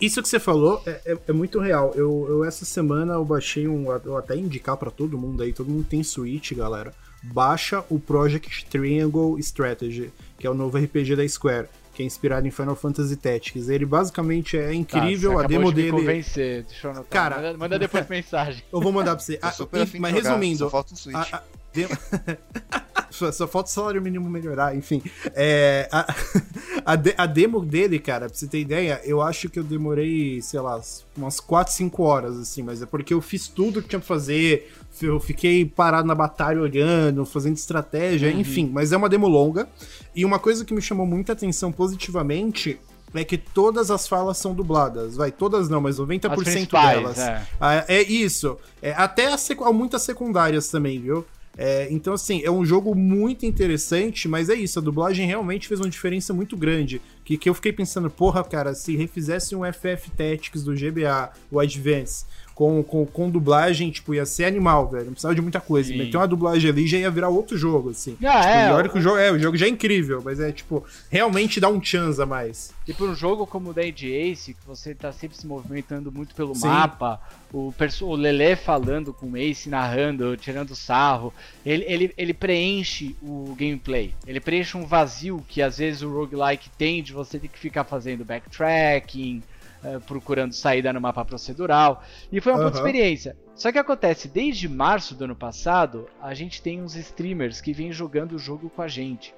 Isso que você falou é, é, é muito real. Eu, eu, essa semana eu baixei um. Eu até indicar para todo mundo aí, todo mundo tem Switch, galera. Baixa o Project Triangle Strategy, que é o novo RPG da Square, que é inspirado em Final Fantasy Tactics. Ele basicamente é incrível, tá, a demo de dele. Me convencer. Deixa eu anotar. Cara, manda, manda depois mensagem. Eu vou mandar pra você. Ah, mas resumindo, só falta um Switch. A, a, Só falta o salário mínimo melhorar, enfim. É, a, a, de, a, demo dele, cara, pra você ter ideia, eu acho que eu demorei, sei lá, umas 4, 5 horas, assim, mas é porque eu fiz tudo que tinha pra fazer, eu fiquei parado na batalha olhando, fazendo estratégia, uhum. enfim, mas é uma demo longa. E uma coisa que me chamou muita atenção positivamente é que todas as falas são dubladas. Vai, todas não, mas 90% delas. É. Ah, é isso. É, até as, muitas secundárias também, viu? É, então, assim, é um jogo muito interessante, mas é isso, a dublagem realmente fez uma diferença muito grande. Que, que eu fiquei pensando, porra, cara, se refizesse um FF Tactics do GBA, o Advance, com, com, com dublagem, tipo, ia ser animal, velho. Não precisava de muita coisa. Sim. Meter uma dublagem ali já ia virar outro jogo, assim. Ah, tipo, é. olha que o jogo, é, o jogo já é incrível, mas é, tipo, realmente dá um chance a mais. E por um jogo como o Dead Ace, que você tá sempre se movimentando muito pelo Sim. mapa, o, o Lele falando com o Ace, narrando, tirando sarro, ele, ele, ele preenche o gameplay. Ele preenche um vazio que às vezes o roguelike tem de você ter que ficar fazendo backtracking, uh, procurando saída no mapa procedural. E foi uma uhum. boa experiência. Só que acontece, desde março do ano passado, a gente tem uns streamers que vêm jogando o jogo com a gente.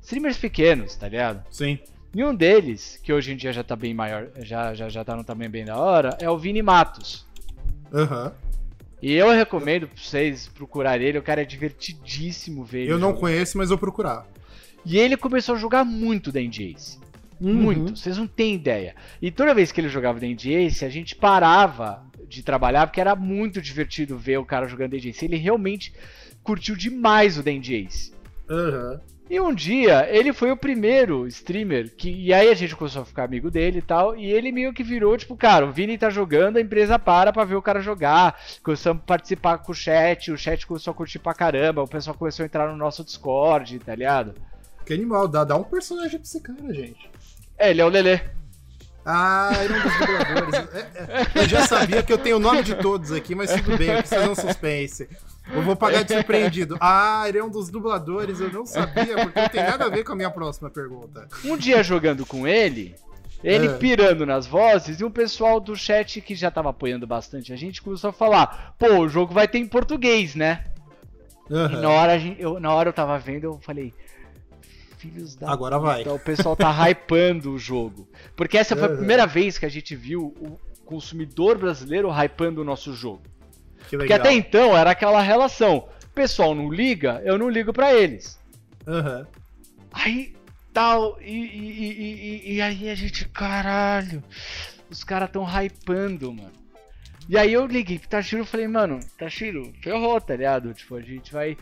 Streamers pequenos, tá ligado? Sim. E um deles, que hoje em dia já tá bem maior, já, já, já tá num tamanho bem da hora, é o Vini Matos. Aham. E eu recomendo pra vocês procurarem ele, o cara é divertidíssimo ver ele. Eu não jogar. conheço, mas vou procurar. E ele começou a jogar muito da Ace. Uhum. Muito, vocês não têm ideia. E toda vez que ele jogava da Ace, a gente parava de trabalhar, porque era muito divertido ver o cara jogando da Ace. Ele realmente curtiu demais o da Ace. Aham. E um dia, ele foi o primeiro streamer que. E aí a gente começou a ficar amigo dele e tal. E ele meio que virou, tipo, cara, o Vini tá jogando, a empresa para pra ver o cara jogar. Começamos a participar com o chat, o chat começou a curtir pra caramba, o pessoal começou a entrar no nosso Discord, tá ligado? Que animal. Dá, dá um personagem pra esse cara, gente. É, ele é o Lelê. Ah, ele é um dos dubladores. É, é. Eu já sabia que eu tenho o nome de todos aqui, mas tudo bem, eu preciso um suspense. Eu vou pagar de surpreendido. Ah, ele é um dos dubladores, eu não sabia, porque não tem nada a ver com a minha próxima pergunta. Um dia jogando com ele, ele É. pirando nas vozes, e o pessoal do chat que já tava apoiando bastante a gente começou a falar: pô, o jogo vai ter em português, né? E Aham. na hora, eu, na hora eu tava vendo, eu falei. Filhos da. Agora vai. puta, o pessoal tá hypando o jogo. Porque essa foi a Aham. primeira vez que a gente viu o consumidor brasileiro hypando o nosso jogo. Que Porque até então era aquela relação: o pessoal não liga, eu não ligo pra eles. Aham. Aí tal, e, e, e, e- e aí a gente, caralho, os caras tão hypando, mano. E aí eu liguei pro Tashiro e falei, mano, Tashiro, ferrou, tá ligado? Tipo, a gente vai,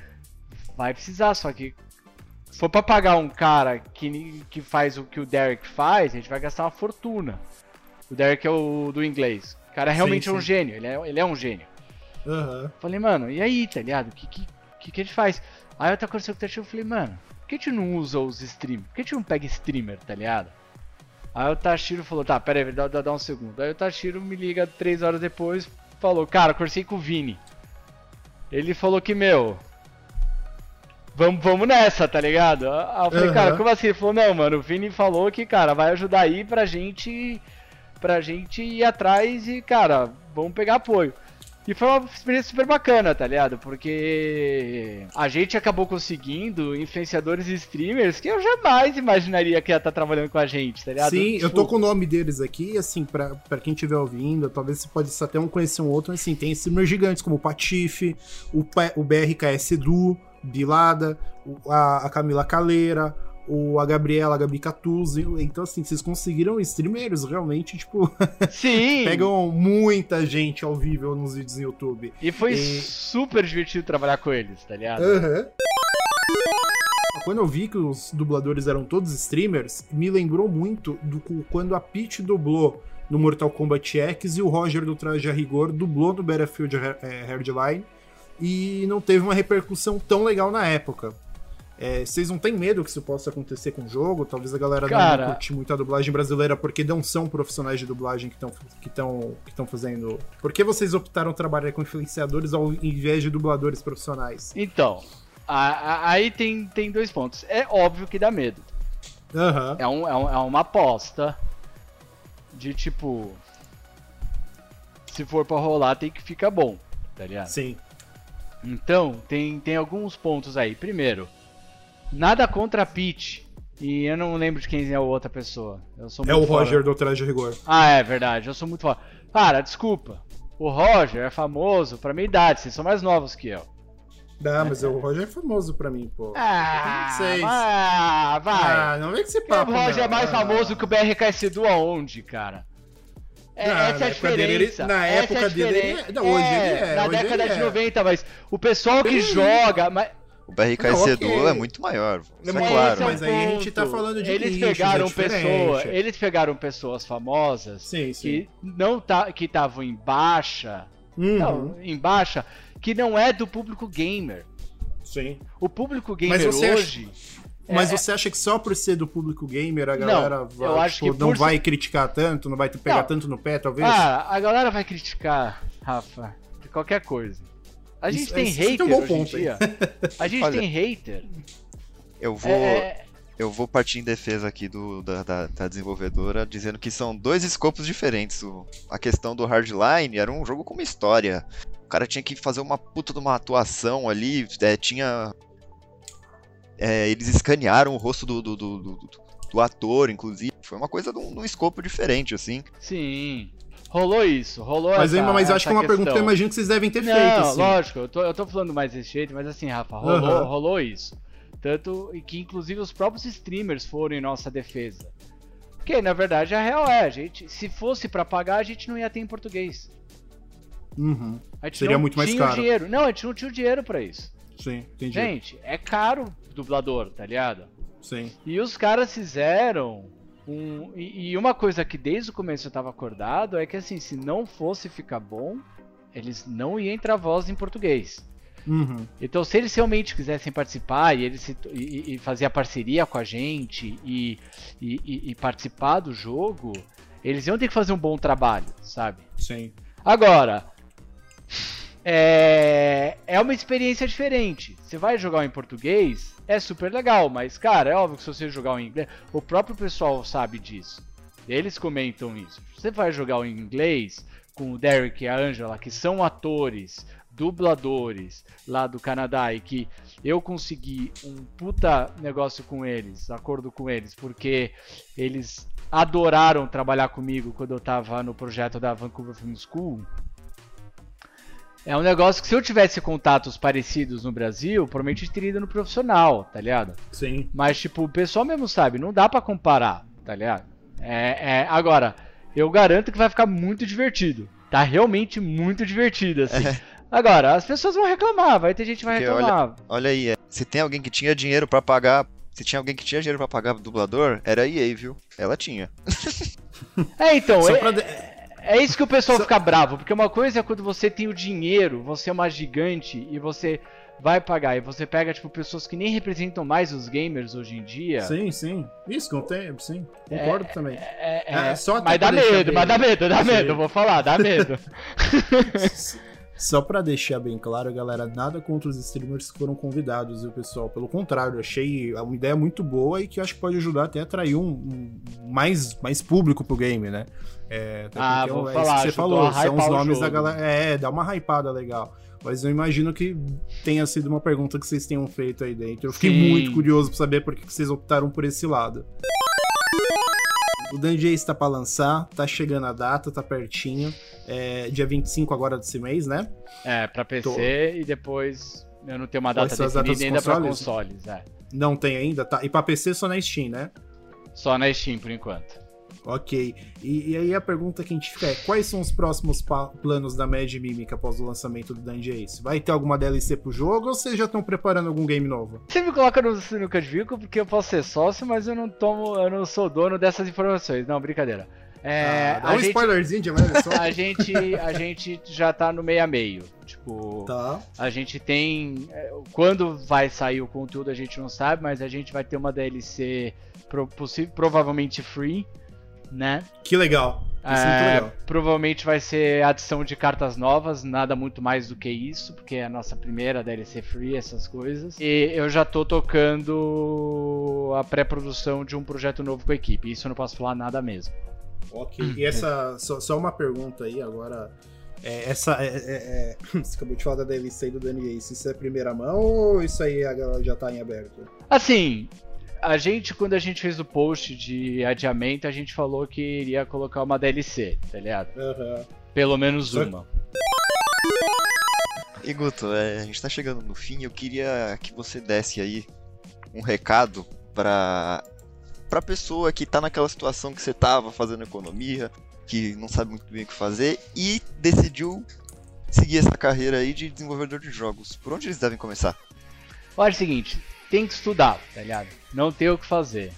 vai precisar, só que se for pra pagar um cara que, que faz o que o Derek faz, a gente vai gastar uma fortuna. O Derek é o do inglês. O cara realmente Sim, é um sim. gênio, ele é, ele é um gênio. Aham. Falei, mano, e aí, tá ligado? O que, que, que, que a gente faz? Aí eu tava conversando com o Tachiro e falei, mano, por que a gente não usa os streamers? Por que a gente não pega streamer, tá ligado? Aí o Tashiro falou, tá, pera aí, dá, dá, dá um segundo. Aí o Tashiro me liga três horas depois, falou, cara, conversei com o Vini. Ele falou que, meu, vamos, vamos nessa, tá ligado? Aí eu falei, Aham. cara, como assim? Ele falou, não, mano, o Vini falou que, cara, vai ajudar aí pra gente, pra gente ir atrás e, cara, vamos pegar apoio. E foi uma experiência super bacana, tá ligado? Porque a gente acabou conseguindo influenciadores e streamers que eu jamais imaginaria que ia estar trabalhando com a gente, tá ligado? Sim, eu Tipo, tô com o nome deles aqui, assim, pra, pra quem estiver ouvindo, talvez você pode até um conhecer um outro, mas assim, tem streamers gigantes como o Patife, o, P- o BRKS Edu, Bilada, a, a Camila Caleira, o, a Gabriela, a Gabi Catuzzi, então assim, vocês conseguiram streamers realmente, tipo, Sim! pegam muita gente ao vivo nos vídeos no YouTube. E foi E- super divertido trabalhar com eles, tá ligado? Aham. Quando eu vi que os dubladores eram todos streamers, me lembrou muito do quando a Peach dublou no Mortal Kombat X e o Roger do Traje a Rigor dublou no Battlefield eh, Hardline e não teve uma repercussão tão legal na época. É, vocês não têm medo que isso possa acontecer com o jogo? Talvez a galera Cara- não curte muito a dublagem brasileira porque não são profissionais de dublagem que estão que tão, que tão fazendo. Por que vocês optaram trabalhar com influenciadores ao invés de dubladores profissionais? Então, a- a- aí tem, tem dois pontos. É óbvio que dá medo. Aham. É, um, é, um- é uma aposta de tipo. Se for pra rolar, tem que ficar bom, tá ligado? Sim. Então, tem, tem alguns pontos aí. Primeiro, nada contra a Peach. E eu não lembro de quem é a outra pessoa. Eu sou É o fora. Roger do Traje Rigor. Ah, é verdade. Eu sou muito fora. Cara, desculpa. O Roger é famoso pra minha idade. Vocês são mais novos que eu. Não, mas o Roger é famoso pra mim, pô. Ah, ah vai. Ah, não vem esse o papo, Roger é não. mais Ah. famoso que o BRKS do aonde, cara? É, Não, essa é a na época dele, ele- diferença. na época é dele, ele diferença. é- não, hoje ele é, Na hoje década ele de é. 90, mas o pessoal que Bem- joga. Mas, O BRK Não, Edu ok. é muito maior. Isso é, claro. esse é o mas aí a gente tá falando de eles nichos, pegaram é pessoas, eles pegaram pessoas famosas Sim, sim. que não tá, que estavam em baixa, Uhum, não, em baixa, que não é do público gamer. Sim. O público gamer Mas você acha- hoje, Mas É- você acha que só por ser do público gamer a Não, galera vai, eu acho tipo, que não por vai criticar tanto, não vai te pegar Não. tanto no pé, talvez? ah, a galera vai criticar, Rafa, de qualquer coisa. A gente Isso- tem esse- esse hater é um bom ponto, dia. A gente Olha, tem hater. Eu vou, É, eu vou partir em defesa aqui do, da, da, da desenvolvedora, dizendo que são dois escopos diferentes. O- a questão do Hardline era um jogo com uma história. O cara tinha que fazer uma puta de uma atuação ali, é, tinha é, eles escanearam o rosto do, do, do, do, do ator, inclusive. Foi uma coisa de um, de um escopo diferente, assim. Sim. Rolou isso, rolou Mas, essa, mas eu acho que é uma essa pergunta que eu questão. imagino que vocês devem ter Não, feito, assim. lógico, eu tô, eu tô falando mais desse jeito, mas assim, Rafa, rolou, Aham. rolou isso. Tanto e que inclusive os próprios streamers foram em nossa defesa. Porque na verdade a real é, a gente, se fosse pra pagar, a gente não ia ter em português. Uhum. A gente Seria não muito mais tinha o caro. dinheiro. Não, a gente não tinha o dinheiro pra isso. Sim, entendi. Gente, é caro dublador, tá ligado? Sim. E os caras fizeram um. E, e uma coisa que desde o começo eu tava acordado é que assim, se não fosse ficar bom, eles não iam entrar voz em português. Uhum. Então, se eles realmente quisessem participar e eles se, e, e fazer a parceria com a gente e, e, e- e participar do jogo, eles iam ter que fazer um bom trabalho, sabe? Sim. Agora, é, é uma experiência diferente. Você vai jogar em português, é super legal, mas, cara, é óbvio que se você jogar em inglês, o próprio pessoal sabe disso. Eles comentam isso. Você vai jogar em inglês com o Derek e a Angela, que são atores, dubladores lá do Canadá e que eu consegui um puta negócio com eles, acordo com eles, porque eles adoraram trabalhar comigo quando eu tava no projeto da Vancouver Film School. É um negócio que se eu tivesse contatos parecidos no Brasil, provavelmente teria ido no profissional, tá ligado? Sim. Mas, tipo, o pessoal mesmo sabe, não dá pra comparar, tá ligado? É, é, agora, eu garanto que vai ficar muito divertido. Tá realmente muito divertido, assim. Agora, as pessoas vão reclamar, vai ter gente que vai Porque reclamar. Olha aí, é, se tem alguém que tinha dinheiro pra pagar. Se tinha alguém que tinha dinheiro pra pagar dublador, era a EA, viu? Ela tinha. É, então, Só é, pra de- é isso que o pessoal fica bravo, porque uma coisa é quando você tem o dinheiro, você é uma gigante e você vai pagar, e você pega, tipo, pessoas que nem representam mais os gamers hoje em dia. Sim, sim. Isso, tem, sim. Concordo também. É, é, É, só mas dá medo, mas dá medo, dá medo, vou falar, dá medo. Só pra deixar bem claro, galera, nada contra os streamers que foram convidados, viu, pessoal? Pelo contrário, achei uma ideia muito boa e que acho que pode ajudar até a atrair um, um- mais, mais público pro game, né? É, Ah, porque vou é falar, isso que você falou, são os nomes da galera. É, dá uma hypada legal. Mas eu imagino que tenha sido uma pergunta que vocês tenham feito aí dentro. Eu fiquei Sim. muito curioso pra saber por que vocês optaram por esse lado. O Dungeon está pra lançar, tá chegando a data, tá pertinho. É, dia 25 agora desse mês, né? É, pra PC Tô. e depois eu não tenho uma data definida ainda pra consoles? consoles, é. Não tem ainda, tá? E pra PC só na Steam, né? Só na Steam por enquanto. Ok. E, e aí a pergunta que a gente fica é: quais são os próximos planos da Mad Mimic após o lançamento do Dungeon Ace? Vai ter alguma DLC pro jogo ou vocês já estão preparando algum game novo? Você me coloca no sinuca de bico porque eu posso ser sócio, mas eu não tomo, eu não sou dono dessas informações. Não, brincadeira. É, Ah, dá um gente, spoilerzinho de olha só. a gente a gente já tá no meio a meio. Tipo, tá. a gente tem é, quando vai sair o conteúdo a gente não sabe, mas a gente vai ter uma DLC pro, provavelmente free, né? Que legal. É É, legal. provavelmente vai ser adição de cartas novas, nada muito mais do que isso, porque é a nossa primeira DLC free, essas coisas. E eu já tô tocando a pré-produção de um projeto novo com a equipe, isso eu não posso falar nada mesmo. Ok. E essa. Só, só uma pergunta aí agora. É, essa. É, é- é- você acabou de falar da DLC do Ace. Isso é primeira mão ou isso aí a galera já tá em aberto? Assim, a gente, quando a gente fez o post de adiamento, a gente falou que iria colocar uma DLC, tá ligado? Aham. Pelo menos Só- uma. E Guto, é, a gente tá chegando no fim. Eu queria que você desse aí um recado pra, pra pessoa que tá naquela situação que você tava fazendo economia, que não sabe muito bem o que fazer e decidiu seguir essa carreira aí de desenvolvedor de jogos. Por onde eles devem começar? Eu acho o seguinte, tem que estudar, tá ligado? Não tem o que fazer.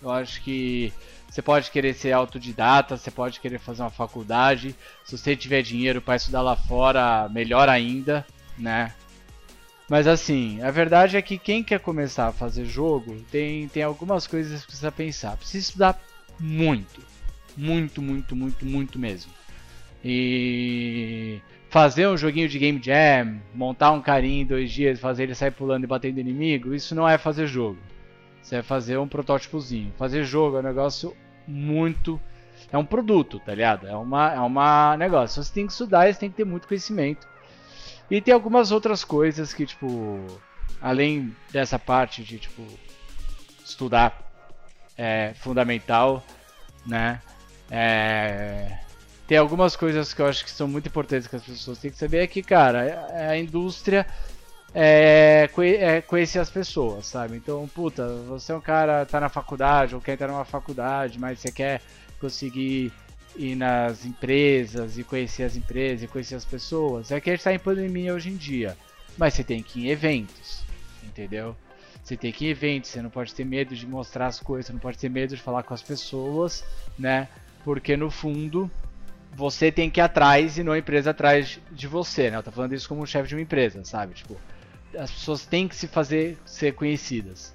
Eu acho que você pode querer ser autodidata, você pode querer fazer uma faculdade. Se você tiver dinheiro para estudar lá fora, melhor ainda, né? Mas assim, a verdade é que quem quer começar a fazer jogo tem, tem algumas coisas que precisa pensar. Precisa estudar muito. Muito, muito, muito, muito mesmo. E fazer um joguinho de game jam, montar um carinha em dois dias, fazer ele sair pulando e batendo inimigo, isso não é fazer jogo. Isso é fazer um protótipozinho. Fazer jogo é um negócio muito. É um produto, tá ligado? É uma, é uma negócio. Você tem que estudar, você tem que ter muito conhecimento. E tem algumas outras coisas que, tipo. além dessa parte de tipo estudar é fundamental, né? É, tem algumas coisas que eu acho que são muito importantes que as pessoas têm que saber é que, cara, a indústria é, é conhecer as pessoas, sabe? Então, puta, você é um cara, tá na faculdade ou quer entrar numa faculdade, mas você quer conseguir ir nas empresas e conhecer as empresas e conhecer as pessoas. É que a gente tá em pandemia hoje em dia, mas você tem que ir em eventos, entendeu? Você tem que ir em eventos, você não pode ter medo de mostrar as coisas, você não pode ter medo de falar com as pessoas, né? Porque no fundo você tem que ir atrás e não a empresa atrás de você, né? Eu tô falando isso como chefe de uma empresa, sabe? Tipo, as pessoas têm que se fazer ser conhecidas.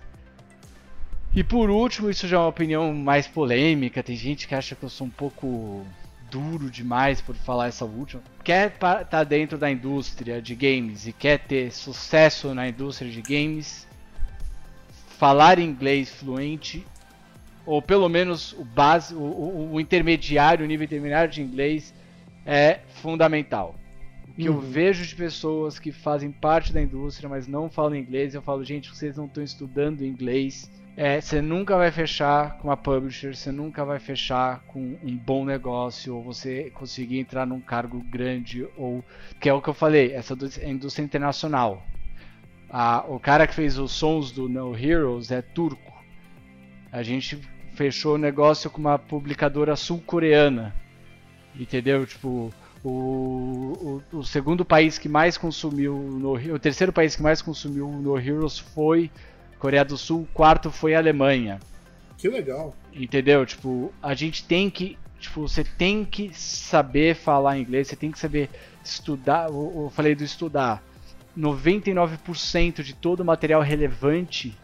E por último, isso já é uma opinião mais polêmica, tem gente que acha que eu sou um pouco duro demais por falar essa última. Quer estar tá dentro da indústria de games e quer ter sucesso na indústria de games, falar inglês fluente, ou pelo menos o base, o, o, o intermediário, o nível intermediário de inglês é fundamental. O que uhum. eu vejo de pessoas que fazem parte da indústria, mas não falam inglês, eu falo, gente, vocês não estão estudando inglês. É, você nunca vai fechar com uma publisher, você nunca vai fechar com um bom negócio, ou você conseguir entrar num cargo grande, ou que é o que eu falei, essa é indústria internacional. A, o cara que fez os sons do No Heroes é turco. A gente fechou o negócio com uma publicadora sul-coreana. Entendeu? Tipo, o, o, o, segundo país que mais consumiu no o terceiro país que mais consumiu no Heroes foi Coreia do Sul, o quarto foi Alemanha. Que legal. Entendeu? Tipo, a gente tem que, tipo, você tem que saber falar inglês, você tem que saber estudar, eu, eu falei do estudar. 99% de todo o material relevante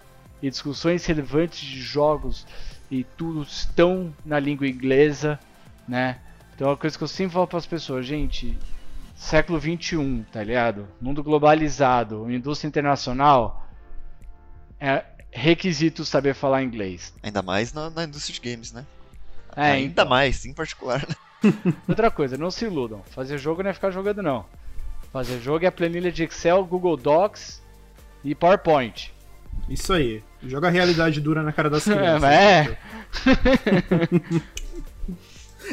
e discussões relevantes de jogos e tudo estão na língua inglesa, né? Então é uma coisa que eu sempre falo para as pessoas, gente, século 21, tá ligado? Mundo globalizado, indústria internacional, é requisito saber falar inglês. Ainda mais na, na indústria de games, né? É, Ainda então. mais, em particular. Outra coisa, não se iludam. Fazer jogo não é ficar jogando não. Fazer jogo é a planilha de Excel, Google Docs e PowerPoint. Isso aí. Joga a realidade dura na cara das crianças. é.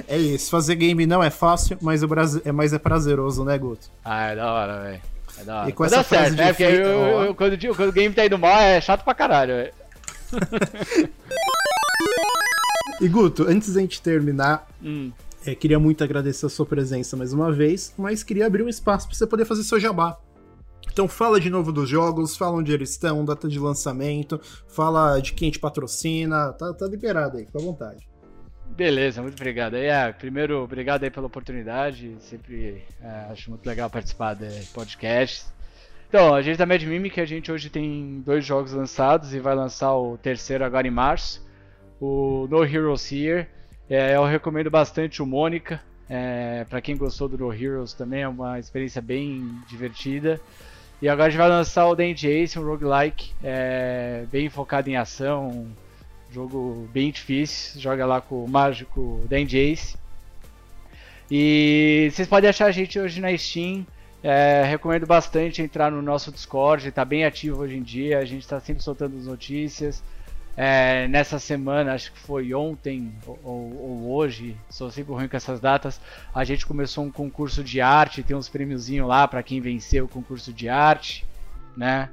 é isso. Fazer game não é fácil, mas, o Brasil, é, mas é prazeroso, né, Guto? Ah, é da hora, velho. É da hora. E com essa certo, né? Porque eu, eu, eu, quando, quando o game tá indo mal é chato pra caralho, velho. e Guto, antes da gente terminar, hum. É, queria muito agradecer a sua presença mais uma vez, mas queria abrir um espaço para você poder fazer seu jabá. Então fala de novo dos jogos, fala onde eles estão, data de lançamento, fala de quem te patrocina, tá, tá liberado aí, fica à vontade. Beleza, muito obrigado. É, primeiro, obrigado aí pela oportunidade, sempre é, acho muito legal participar de podcasts. Então, a gente da Mad Mimic, a gente hoje tem dois jogos lançados e vai lançar o terceiro agora em março, o No Heroes Here, é, eu recomendo bastante o Mônica. É, para quem gostou do No Heroes também é uma experiência bem divertida. E agora a gente vai lançar o Dandy Ace, um roguelike, é, bem focado em ação, jogo bem difícil. Joga lá com o mágico Dandy Ace. E vocês podem achar a gente hoje na Steam. É, recomendo bastante entrar no nosso Discord, está bem ativo hoje em dia. A gente está sempre soltando as notícias. É, nessa semana, acho que foi ontem ou, ou, hoje, sou sempre ruim com essas datas, a gente começou um concurso de arte, tem uns prêmiozinhos lá para quem venceu o concurso de arte, né?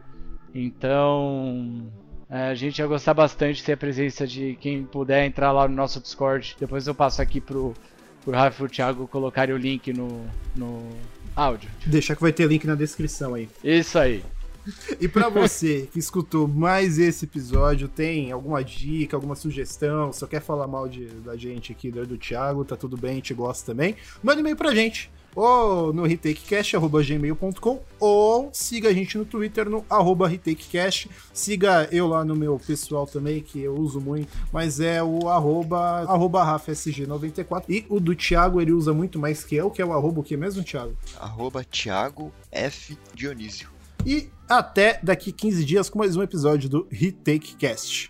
Então, é, a gente ia gostar bastante de ter a presença de quem puder entrar lá no nosso Discord. Depois eu passo aqui pro, pro Rafa e pro Thiago colocarem o link no, no áudio. Deixar que vai ter link na descrição aí. Isso aí. E para você que escutou mais esse episódio, tem alguma dica, alguma sugestão, só quer falar mal de, da gente aqui, do, Thiago, tá tudo bem, a gente gosta também, manda e-mail pra gente. Ou no retakecast.gmail.com ou siga a gente no Twitter no arroba retakecast. Siga eu lá no meu pessoal também, que eu uso muito, mas é o arroba, arroba RafSG94. E o do Thiago ele usa muito mais que eu, que é o arroba o que mesmo, Thiago? Arroba Thiago F. Dionísio. E até daqui 15 dias com mais um episódio do Retake Cast.